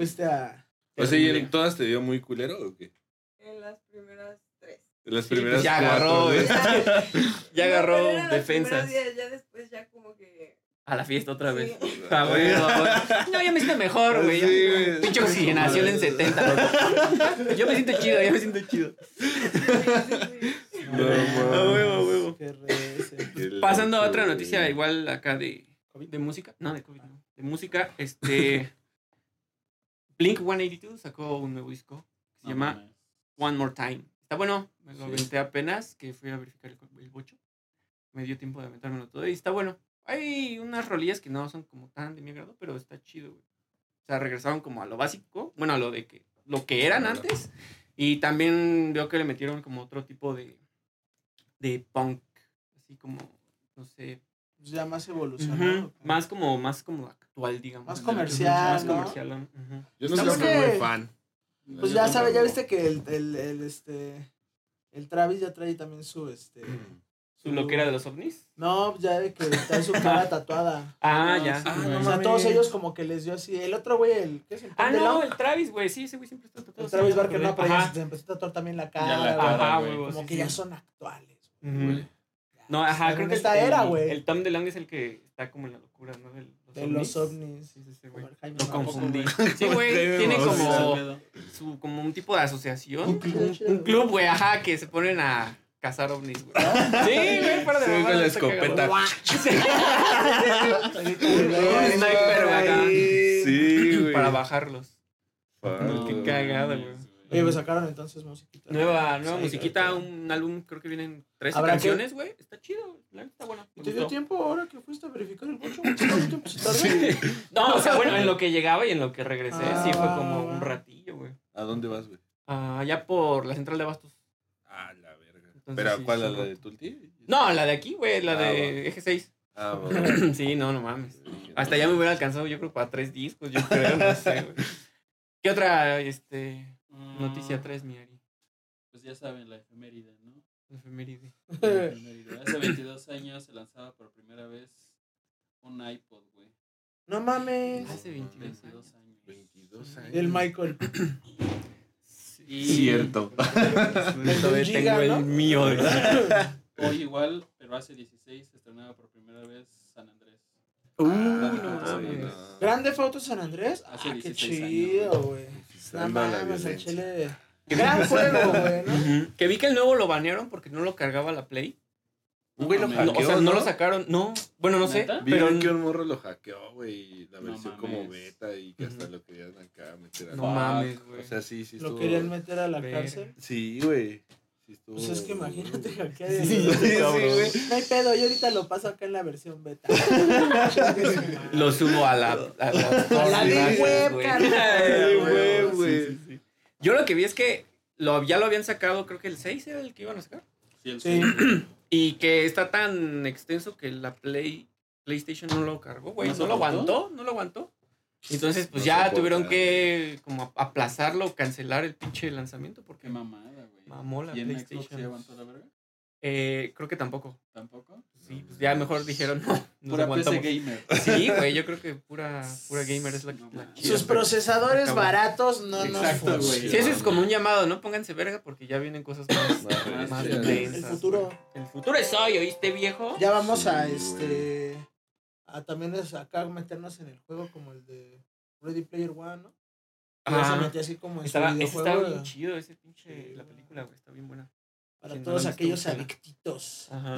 fuiste a. O sea, ¿y en todas te dio muy culero o qué? En las primeras tres. En las Sí, pues primeras ya cuatro, agarró. *laughs* Ya No, agarró eran los defensas. días, Ya después ya como que... A la fiesta otra vez. Sí. *laughs* Ah, güey, no, güey. No, ya me siento mejor, güey. ya. Sí, güey. Pinche oxigenación en 70, loco. Yo me siento chido, ya me siento chido. No. A huevo, a huevo. Pasando a otra noticia, igual acá de, de música. No, de COVID, no. De música, este. *laughs* Blink 182 sacó un nuevo disco que se No llama. One More Time. Está bueno, me lo Sí. aventé apenas que fui a verificar el, el bocho. Me dio tiempo de aventármelo todo y está bueno. Hay unas rolillas que no son como tan de mi agrado, pero está chido, güey. O sea, regresaron como a lo básico, bueno, a lo de que lo que eran antes. Y también veo que le metieron como otro tipo de de punk, así como no sé, Pues ya más evolucionado. Más como más como actual, digamos. Más comercial, Más ¿no? comercial. ujú. Yo fui porque- muy fan. Pues ya sabes, ya viste que el, el, el, este. El Travis ya trae también su este. *clears throat* ¿Su loquera de los ovnis? No, ya ve que trae su *laughs* cara tatuada. Ah, No, ya. sí, Ah, no o sea, todos ellos como que les dio así. El otro güey, el. ¿Qué es el Ah, no, el Travis, güey. Sí, ese güey siempre está tatuado. El sí, Travis Barker no, pero ya se empezó a tatuar también la cara. La güey. cara, Ajá, güey. güey. Como sí, que sí. ya son actuales. No, ajá, creo que esta el, era, güey. El Tom DeLonge es el que está como en la locura, ¿no? El- De los ovnis. Sí, sí, sí, güey. Lo confundí. Sí, güey. Tiene como, su, como un tipo de asociación. Un club. un club, güey, ajá, que se ponen a cazar ovnis, güey. *laughs* Sí, güey, para de *laughs* Sí, con la escopeta. Un sniper, güey. Sí, güey. Para bajarlos. Qué cagada, güey. Oye, pues sacaron entonces musiquita. Nueva, nueva Sí, musiquita, claro. un álbum, creo que vienen tres ¿Habrá canciones, güey. Está chido, la neta está bueno. ¿Y me te dio tiempo ahora que fuiste a verificar el bocho? ¿Cuánto tiempo se tardó? No, o sea, bueno, en lo que llegaba y en lo que regresé, sí fue como Ah. un ratillo, güey. ¿A dónde vas, güey? Ah, allá por la central de Abastos. Ah, la verga. Entonces, ¿Pero sí, a cuál? ¿A sí, la no. de Tulti? No, la de aquí, güey, la Ah, de Eje 6. Ah, bueno. *clears throat* sí, no, no mames. Hasta ya me hubiera alcanzado, yo creo, para tres discos, yo creo, no sé, güey. ¿Qué otra este, noticia Mm, traes, mi Ari? Pues ya saben, la efeméride, ¿no? Efeméride. La efeméride. Hace 22 años se lanzaba por primera vez un iPod, güey. No mames. Hace 22 22 años. años. 22 años. El Michael. Y Cierto. *laughs* Todavía tengo ¿no? el mío. *laughs* Hoy igual, pero hace 16 se estrenaba por primera vez San Andrés. Uh, no Ah, mames. no. Grande Foto San Andrés. Hace Ah, qué 16 años, chido, güey. La mames, el violencia. chile. Gran juego, güey. Que vi que el nuevo lo banearon porque no lo cargaba la Play. Un güey lo No, hackeó, o sea, no, ¿no? lo sacaron. No, bueno, no sé. ¿Neta? Vi Pero que un morro lo hackeó, güey, y la No versión como mames. beta y que hasta lo querían acá meter a no mames, güey. O sea, sí, sí Lo estuvo... querían meter a la Verga. cárcel. Sí, güey. Sí estuvo... Pues es que imagínate hackear. Sí, el- sí, güey. No hay pedo, yo ahorita lo paso acá en la versión beta. *laughs* Lo subo a la. A la, Web, carnal. La Sí, Web, sí, güey. Sí, sí. Yo lo que vi es que lo, ya lo habían sacado, creo que el 6 era el que iban a sacar. Sí, el Sí. seis. *clears throat* Y que está tan extenso que la Play, PlayStation no lo cargó, güey. ¿No No, lo aguantó, no lo aguantó. Entonces, pues No ya tuvieron que como aplazarlo, cancelar el pinche lanzamiento porque güey. Mamó la ¿Y en Xbox PlayStation. aguantó la verga? Eh, creo que tampoco. ¿Tampoco? Sí, pues ya mejor dijeron, no, nos Pura PC aguantamos. gamer. Sí, güey, yo creo que pura, pura gamer es la, No la chida, Sus procesadores Acabó. baratos no nos Exacto, güey. funcionan. Sí, eso es como un llamado, ¿no? Pónganse verga porque ya vienen cosas más, Más más sí, intensas. El futuro. güey. El futuro es hoy, ¿oíste, viejo? Ya vamos a este. A también es acá meternos en el juego como el de Ready Player One, ¿no? Se metió así como en Estaba, su videojuego. estaba bien chido, ese pinche, Sí, la película, güey, está bien buena. Para no todos visto, aquellos adictitos. Ajá.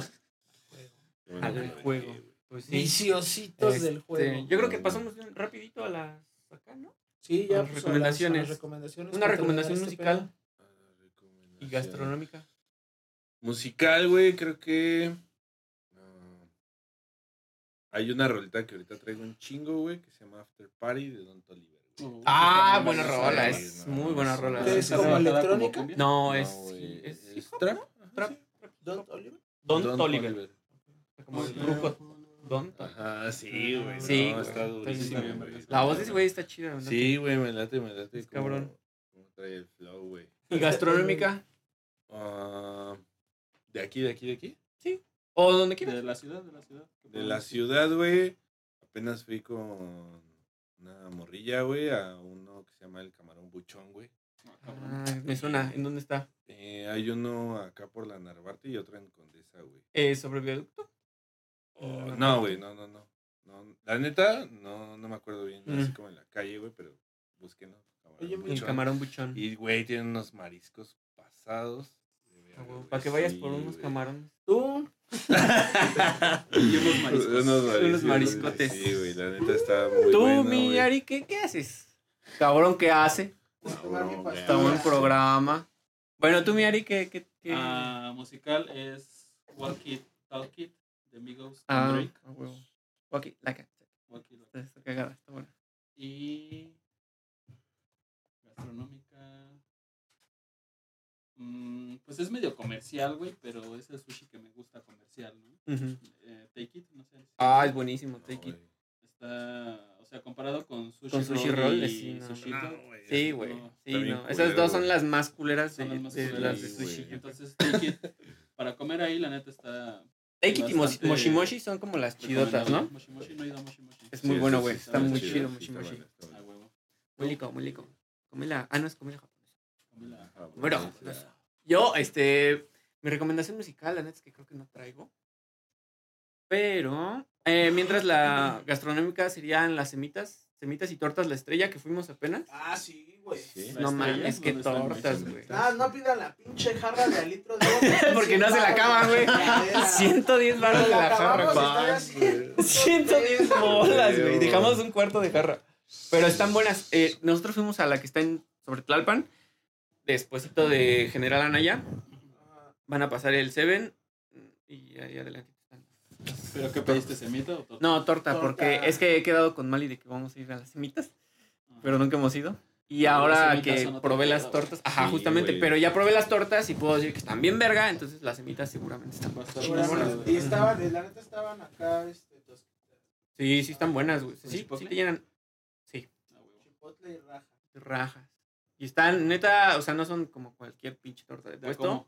Bueno, Al bueno, juego. güey. Pues sí. Viciositos del Este, juego. Yo creo que pasamos bien rapidito a las acá, ¿no? Sí, ya las pues, a recomendaciones. a las recomendaciones. Una recomendación este musical Ah, recomendación. y gastronómica. Musical, güey, creo que. ah, hay una rolita que ahorita traigo un chingo, güey, que se llama After Party de Don Toliver. Ah, buena rola, sí, es muy buena rola. una- ¿Qué es ¿Está como electrónica? No, es, es, trap. Trap. sí. Don Oliver. Don. Toliver. Como el ruco. Don. Ajá, sí, güey. Sí, está durísimo. La voz de ese güey está chida, ¿no? Sí, güey, me late, me late. Cabrón. como trae el flow, güey. ¿Y gastronómica? *laughs* Ah, ¿De aquí, de aquí, de aquí? O donde quieras. De la ciudad, de la ciudad. De la ciudad, güey. Apenas fui con una morrilla, güey, a uno que se llama el Camarón Buchón, güey. Ah, cabrón. Ah, me suena. ¿En dónde está? Eh, hay uno acá por la Narvarte y otro en Condesa, güey. Eh, ¿Sobre el viaducto? Oh, no, güey, no, no, no, no. La neta, no, no me acuerdo bien, Mm. así como en la calle, güey, pero búsquenlo. Camarón Oye, El camarón buchón. Y, güey, tienen unos mariscos pasados. Güey, Para que vayas sí, por unos camarones. Tú. *laughs* Y *laughs* unos mariscos. Unos Unos mariscos, mariscotes. Sí, güey, la neta está muy Tú, bueno, mi. Ari, ¿qué, ¿qué haces? Cabrón, ¿qué hace? Cabrón. Está buen programa. Bueno, tú, mi Ari, ¿qué? qué, qué? Ah, musical es Walk It, Talk It de Migos Ah, and Drake. ah, huevo. Ok, la ca- Walk It, Walk It. Está cagada, está buena. Y gastronómica. Mm, pues es medio comercial, güey, pero es el sushi que me gusta comercial, ¿no? Eh, take It, no sé. si- Ah, es buenísimo, take it. Está, o sea, comparado con sushi, Con sushi roll, y sí, no, No, Sí, güey. no, Sí, no. Esas culero, dos son las más culeras de, Son las más de culeras. las de Sí, sushi. Entonces, take it, para comer ahí, la neta está Take it y moshi- bastante moshi son como las chidotas, ¿no? Moshi Moshi, no he ido a Moshi Moshi. Es muy Sí, bueno, güey. sí, Está está muy chido, chido, sí, moshi huevo. Muy lico, muy lico. Comela. Ah, no es comida japonesa. Comila. Ah, Yo, este, mi recomendación musical, la neta es que creo que no traigo. Pero, eh, mientras la gastronómica serían las semitas, semitas y tortas La Estrella que fuimos apenas. Ah, sí, güey. Sí. ¿La No mames, qué ¿Dónde está el tortas, güey. Ah, no pidan la pinche jarra de litros de *laughs* Porque no se la acaban, güey. 110 *laughs* baros de la jarra, güey. 110 bolas, güey. Dejamos un cuarto de jarra. Pero están buenas. Eh, nosotros fuimos a la que está en sobre Tlalpan, despuésito de General Anaya. Van a pasar el Seven y ahí adelante están. ¿Pero qué pediste, semita o torta? No, torta, Torta. porque es que he quedado con Mali de que vamos a ir a las semitas, Ah. pero nunca hemos ido. Y Pero ahora que probé las tortas, ajá, Sí, justamente, güey. pero ya probé las tortas y puedo decir que están bien verga, entonces las semitas seguramente están estar buenas. Y estaban, la neta estaban acá, este, tos- Sí, sí están buenas, güey. ¿Con Sí, sí chipotle? te llenan. Sí, chipotle y raja. rajas. Y están, neta, o sea, no son como cualquier pinche torta de ¿De puesto. cómo?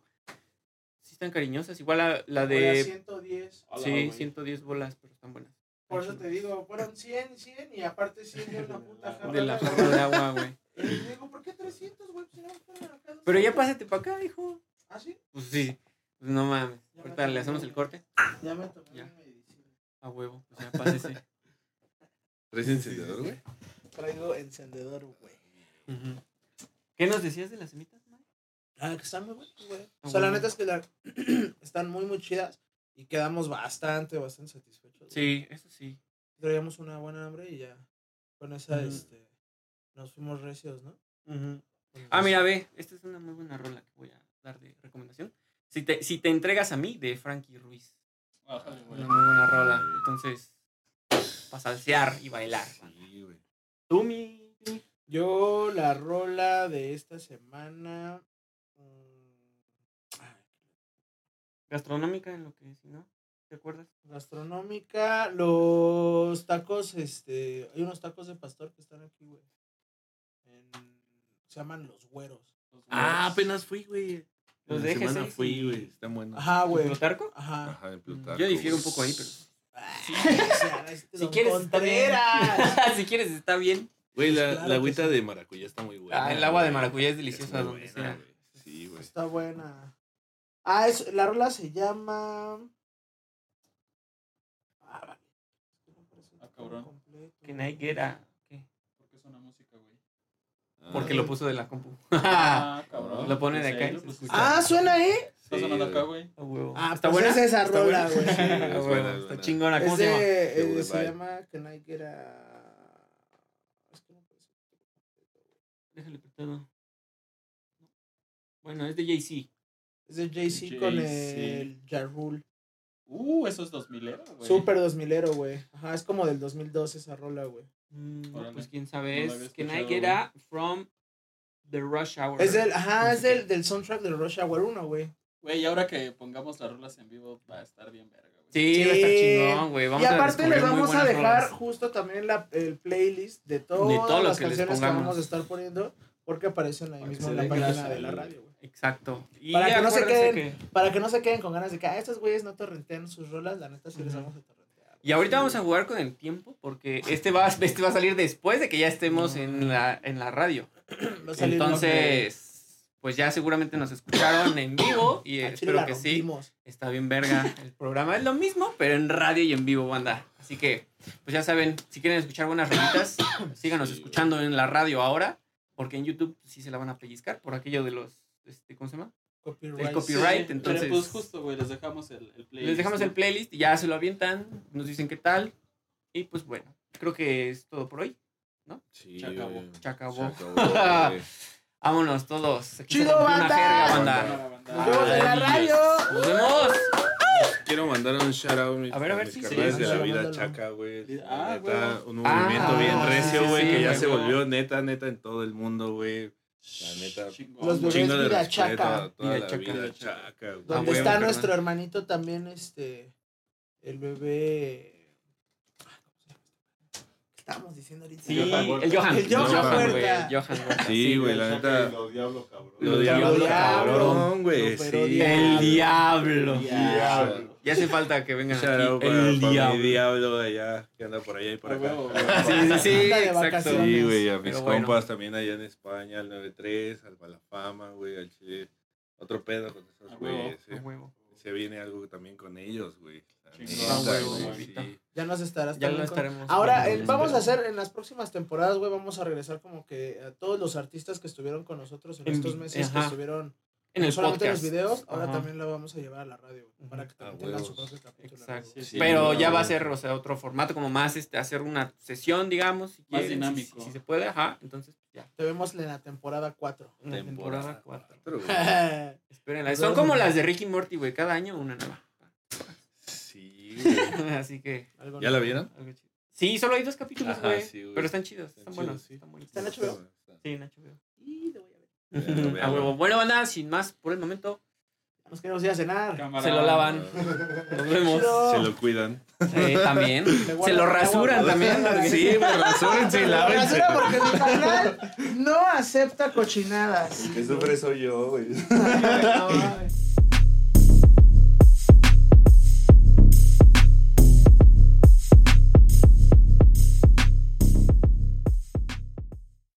Sí están cariñosas. Igual la, la de... 110. Hola, Sí, güey. 110 bolas, pero están buenas. Por eso te digo, fueron 100, 100 y aparte 100 de una puta *laughs* jarra. De la agua. jarra de agua, güey. *laughs* Y digo, ¿por qué 300, güey? Si no, fueron acá dos Pero ya pásate para acá, hijo. ¿Ah, sí? Pues sí. Pues no mames. Ahorita le hacemos el corte. Ya me tomé Ya. mi medicina. A huevo. Pues ya pásese. *laughs* ¿Traes encendedor, güey? Traigo encendedor, güey. Ujú. ¿Qué nos decías de las semitas, Mike? Ah, que están muy buenas, güey. Ah, O sea, la neta es que la- *clears throat* están muy, muy chidas y quedamos bastante, bastante satisfechos. Sí, eso sí. Traíamos una buena hambre y ya con esa, este, nos fuimos recios, ¿no? Ah, mira, ve. Esta es una muy buena rola que voy a dar de recomendación. Si te, si te entregas a mí, de Frankie Ruiz. Güey. Una muy buena rola. Entonces, para salsear y bailar. Sí, güey. ¿Tú, mi? Yo, la rola de esta semana. mm, Gastronómica en lo que, si no, ¿te acuerdas? Gastronómica, los tacos, este, hay unos tacos de pastor que están aquí, güey. En- se llaman los güeros. Los Ah, apenas fui, güey. Los de semana G6 fui, y- güey. Están buenos. Ajá, güey. ¿Plutarco? Ajá. Ajá, en Plutarco. Yo difiero un poco ahí, pero. Sí, *laughs* o sea, este Si quieres, está bien. Contreras. *laughs* si quieres, está bien. Güey, la, Claro la agüita sí. de maracuyá está muy buena. Ah, el agua de maracuyá es deliciosa donde buena, sea. Sí, güey. Está buena. Ah, es, la rola se llama. Ah, vale. Es Ah, cabrón. completo. Que nadie quiera. ¿Qué? ¿Por qué suena música, güey? Porque Ah, lo puso de la compu. *laughs* Ah, cabrón. Lo pone de ¿En acá Pues. Ah, suena ahí. Está sí, sonando acá, güey. huevo. Ah, ¿Está pues buena? es esa ¿Está rola, güey. Sí, es es Está buena. chingona. ¿Cómo Es se llama? eh, se llama. Es que no parece. Déjale apretado. Bueno, es de Jay-Z. Es de Jay-Z con el Ja Rule. Uh, eso es 2000 era, güey. Super 2000ero, güey. Ajá, es como del 2002 esa rola, güey. Mm, pues quién sabe. Es que escuchado, nadie era from the Rush Hour. Es del, ajá, es del, del soundtrack de Rush Hour 1, güey. Güey, y ahora que pongamos las rolas en vivo va a estar bien verga. Sí, va a estar chingón, güey. Y aparte les vamos a dejar rolas. justo también la, el playlist de todas De las que les canciones que vamos a estar poniendo porque aparecen ahí Para mismo en la página de la radio, güey. Exacto. Y Para que no se queden- que- Para que no se queden con ganas de que, ah, estos güeyes no torrentean sus rolas, la neta sí les Ujú. vamos a torrentear. Y ahorita vamos a jugar con el tiempo porque este va, *laughs* este va a salir después de que ya estemos en la, en la radio. *clears throat* Va a salir lo que- Entonces, pues ya seguramente nos escucharon en vivo y al espero que sí. Está bien verga el programa. Es lo mismo, pero en radio y en vivo, banda. Así que, pues ya saben, si quieren escuchar buenas rolitas, *coughs* síganos Sí, escuchando en la radio ahora, porque en YouTube sí se la van a pellizcar por aquello de los, este, ¿cómo se llama? Copyright. El copyright, Sí, entonces- Pero pues justo, güey, les dejamos el, el playlist. Les dejamos el ¿no? playlist y ya se lo avientan, nos dicen qué tal. Y pues bueno, creo que es todo por hoy. Sí, Se acabó. Se acabó. Se *laughs* acabó. Vámonos todos. Aquí ¡Chido, banda! jerga, banda. Nos vemos en la radio. Nos vemos. Quiero mandar un shout out A ver, a ver, mis sí, carnales sí, de la vida chaca, güey. Ah, Neta, güey. un Ah, movimiento bien sí, recio, güey, sí, que ya se volvió neta, neta en todo el mundo, güey. La neta, Chingón, Los bebés de vida chaca. a toda Vida la chaca. vida chaca. Donde huevo, está nuestro hermanito también, este, el bebé... ¿Qué estábamos diciendo ahorita? Sí, Johan Huerta. el Johan. El Johan güey, Huerta. el Johan Huerta. Sí, güey, la neta. Lo diablo, cabrón. Lo Lo diablo, diablo, cabrón, güey. Sí. diablo. El diablo. Diablo. Ya hace falta que vengan aquí. para, El para mi diablo. diablo de allá, que anda por allá y por A acá. güey. Sí, sí, sí, exacto. Sí, güey, a mis Pero bueno. compas también allá en España, al 93, al Balafama, güey, al Chile. Otro pedo con esos huevo, güeyes, eh. Se viene algo también con ellos, güey. Ah. Ya nos estarás Ya lo estaremos. Ahora, eh, vamos a hacer en las próximas temporadas, güey, vamos a regresar como que a todos los artistas que estuvieron con nosotros en En estos meses que estuvieron en el solamente en los podcast. videos, ahora Ajá. también lo vamos a llevar a la radio, para que Ah, también tengan su propio capítulo. Exacto. güey. Sí, Pero ya va a ser, o sea, otro formato, como más este, hacer una sesión, digamos. Si Más quieren, dinámico. Si, se puede, ajá. Entonces, ya. Te vemos en la temporada 4. En la temporada 4. cuatro, güey. *laughs* Espérenla. Nos Son como las de Ricky Morty, güey. Cada año una nueva. Sí, *laughs* güey. Así que. Algo ¿Ya la vieron? algo chido. Sí, solo hay dos capítulos, Ajá, güey. sí, güey. pero están chidos. Están, Están buenos. chidos, sí. Están buenos. ¿Está en HBO? Sí, Nacho, veo. Y te voy a ver. *laughs* A huevo. Bueno, banda, sin más por el momento, Nos queremos ir a cenar. Cámara. se lo lavan. Nos vemos. Chido. Se lo cuidan. Sí, también. Se lo rasuran también. Sí, pues rasúrense y lávense. rasura porque mi canal no acepta cochinadas. Que sufre soy yo, güey. *laughs* No, mames.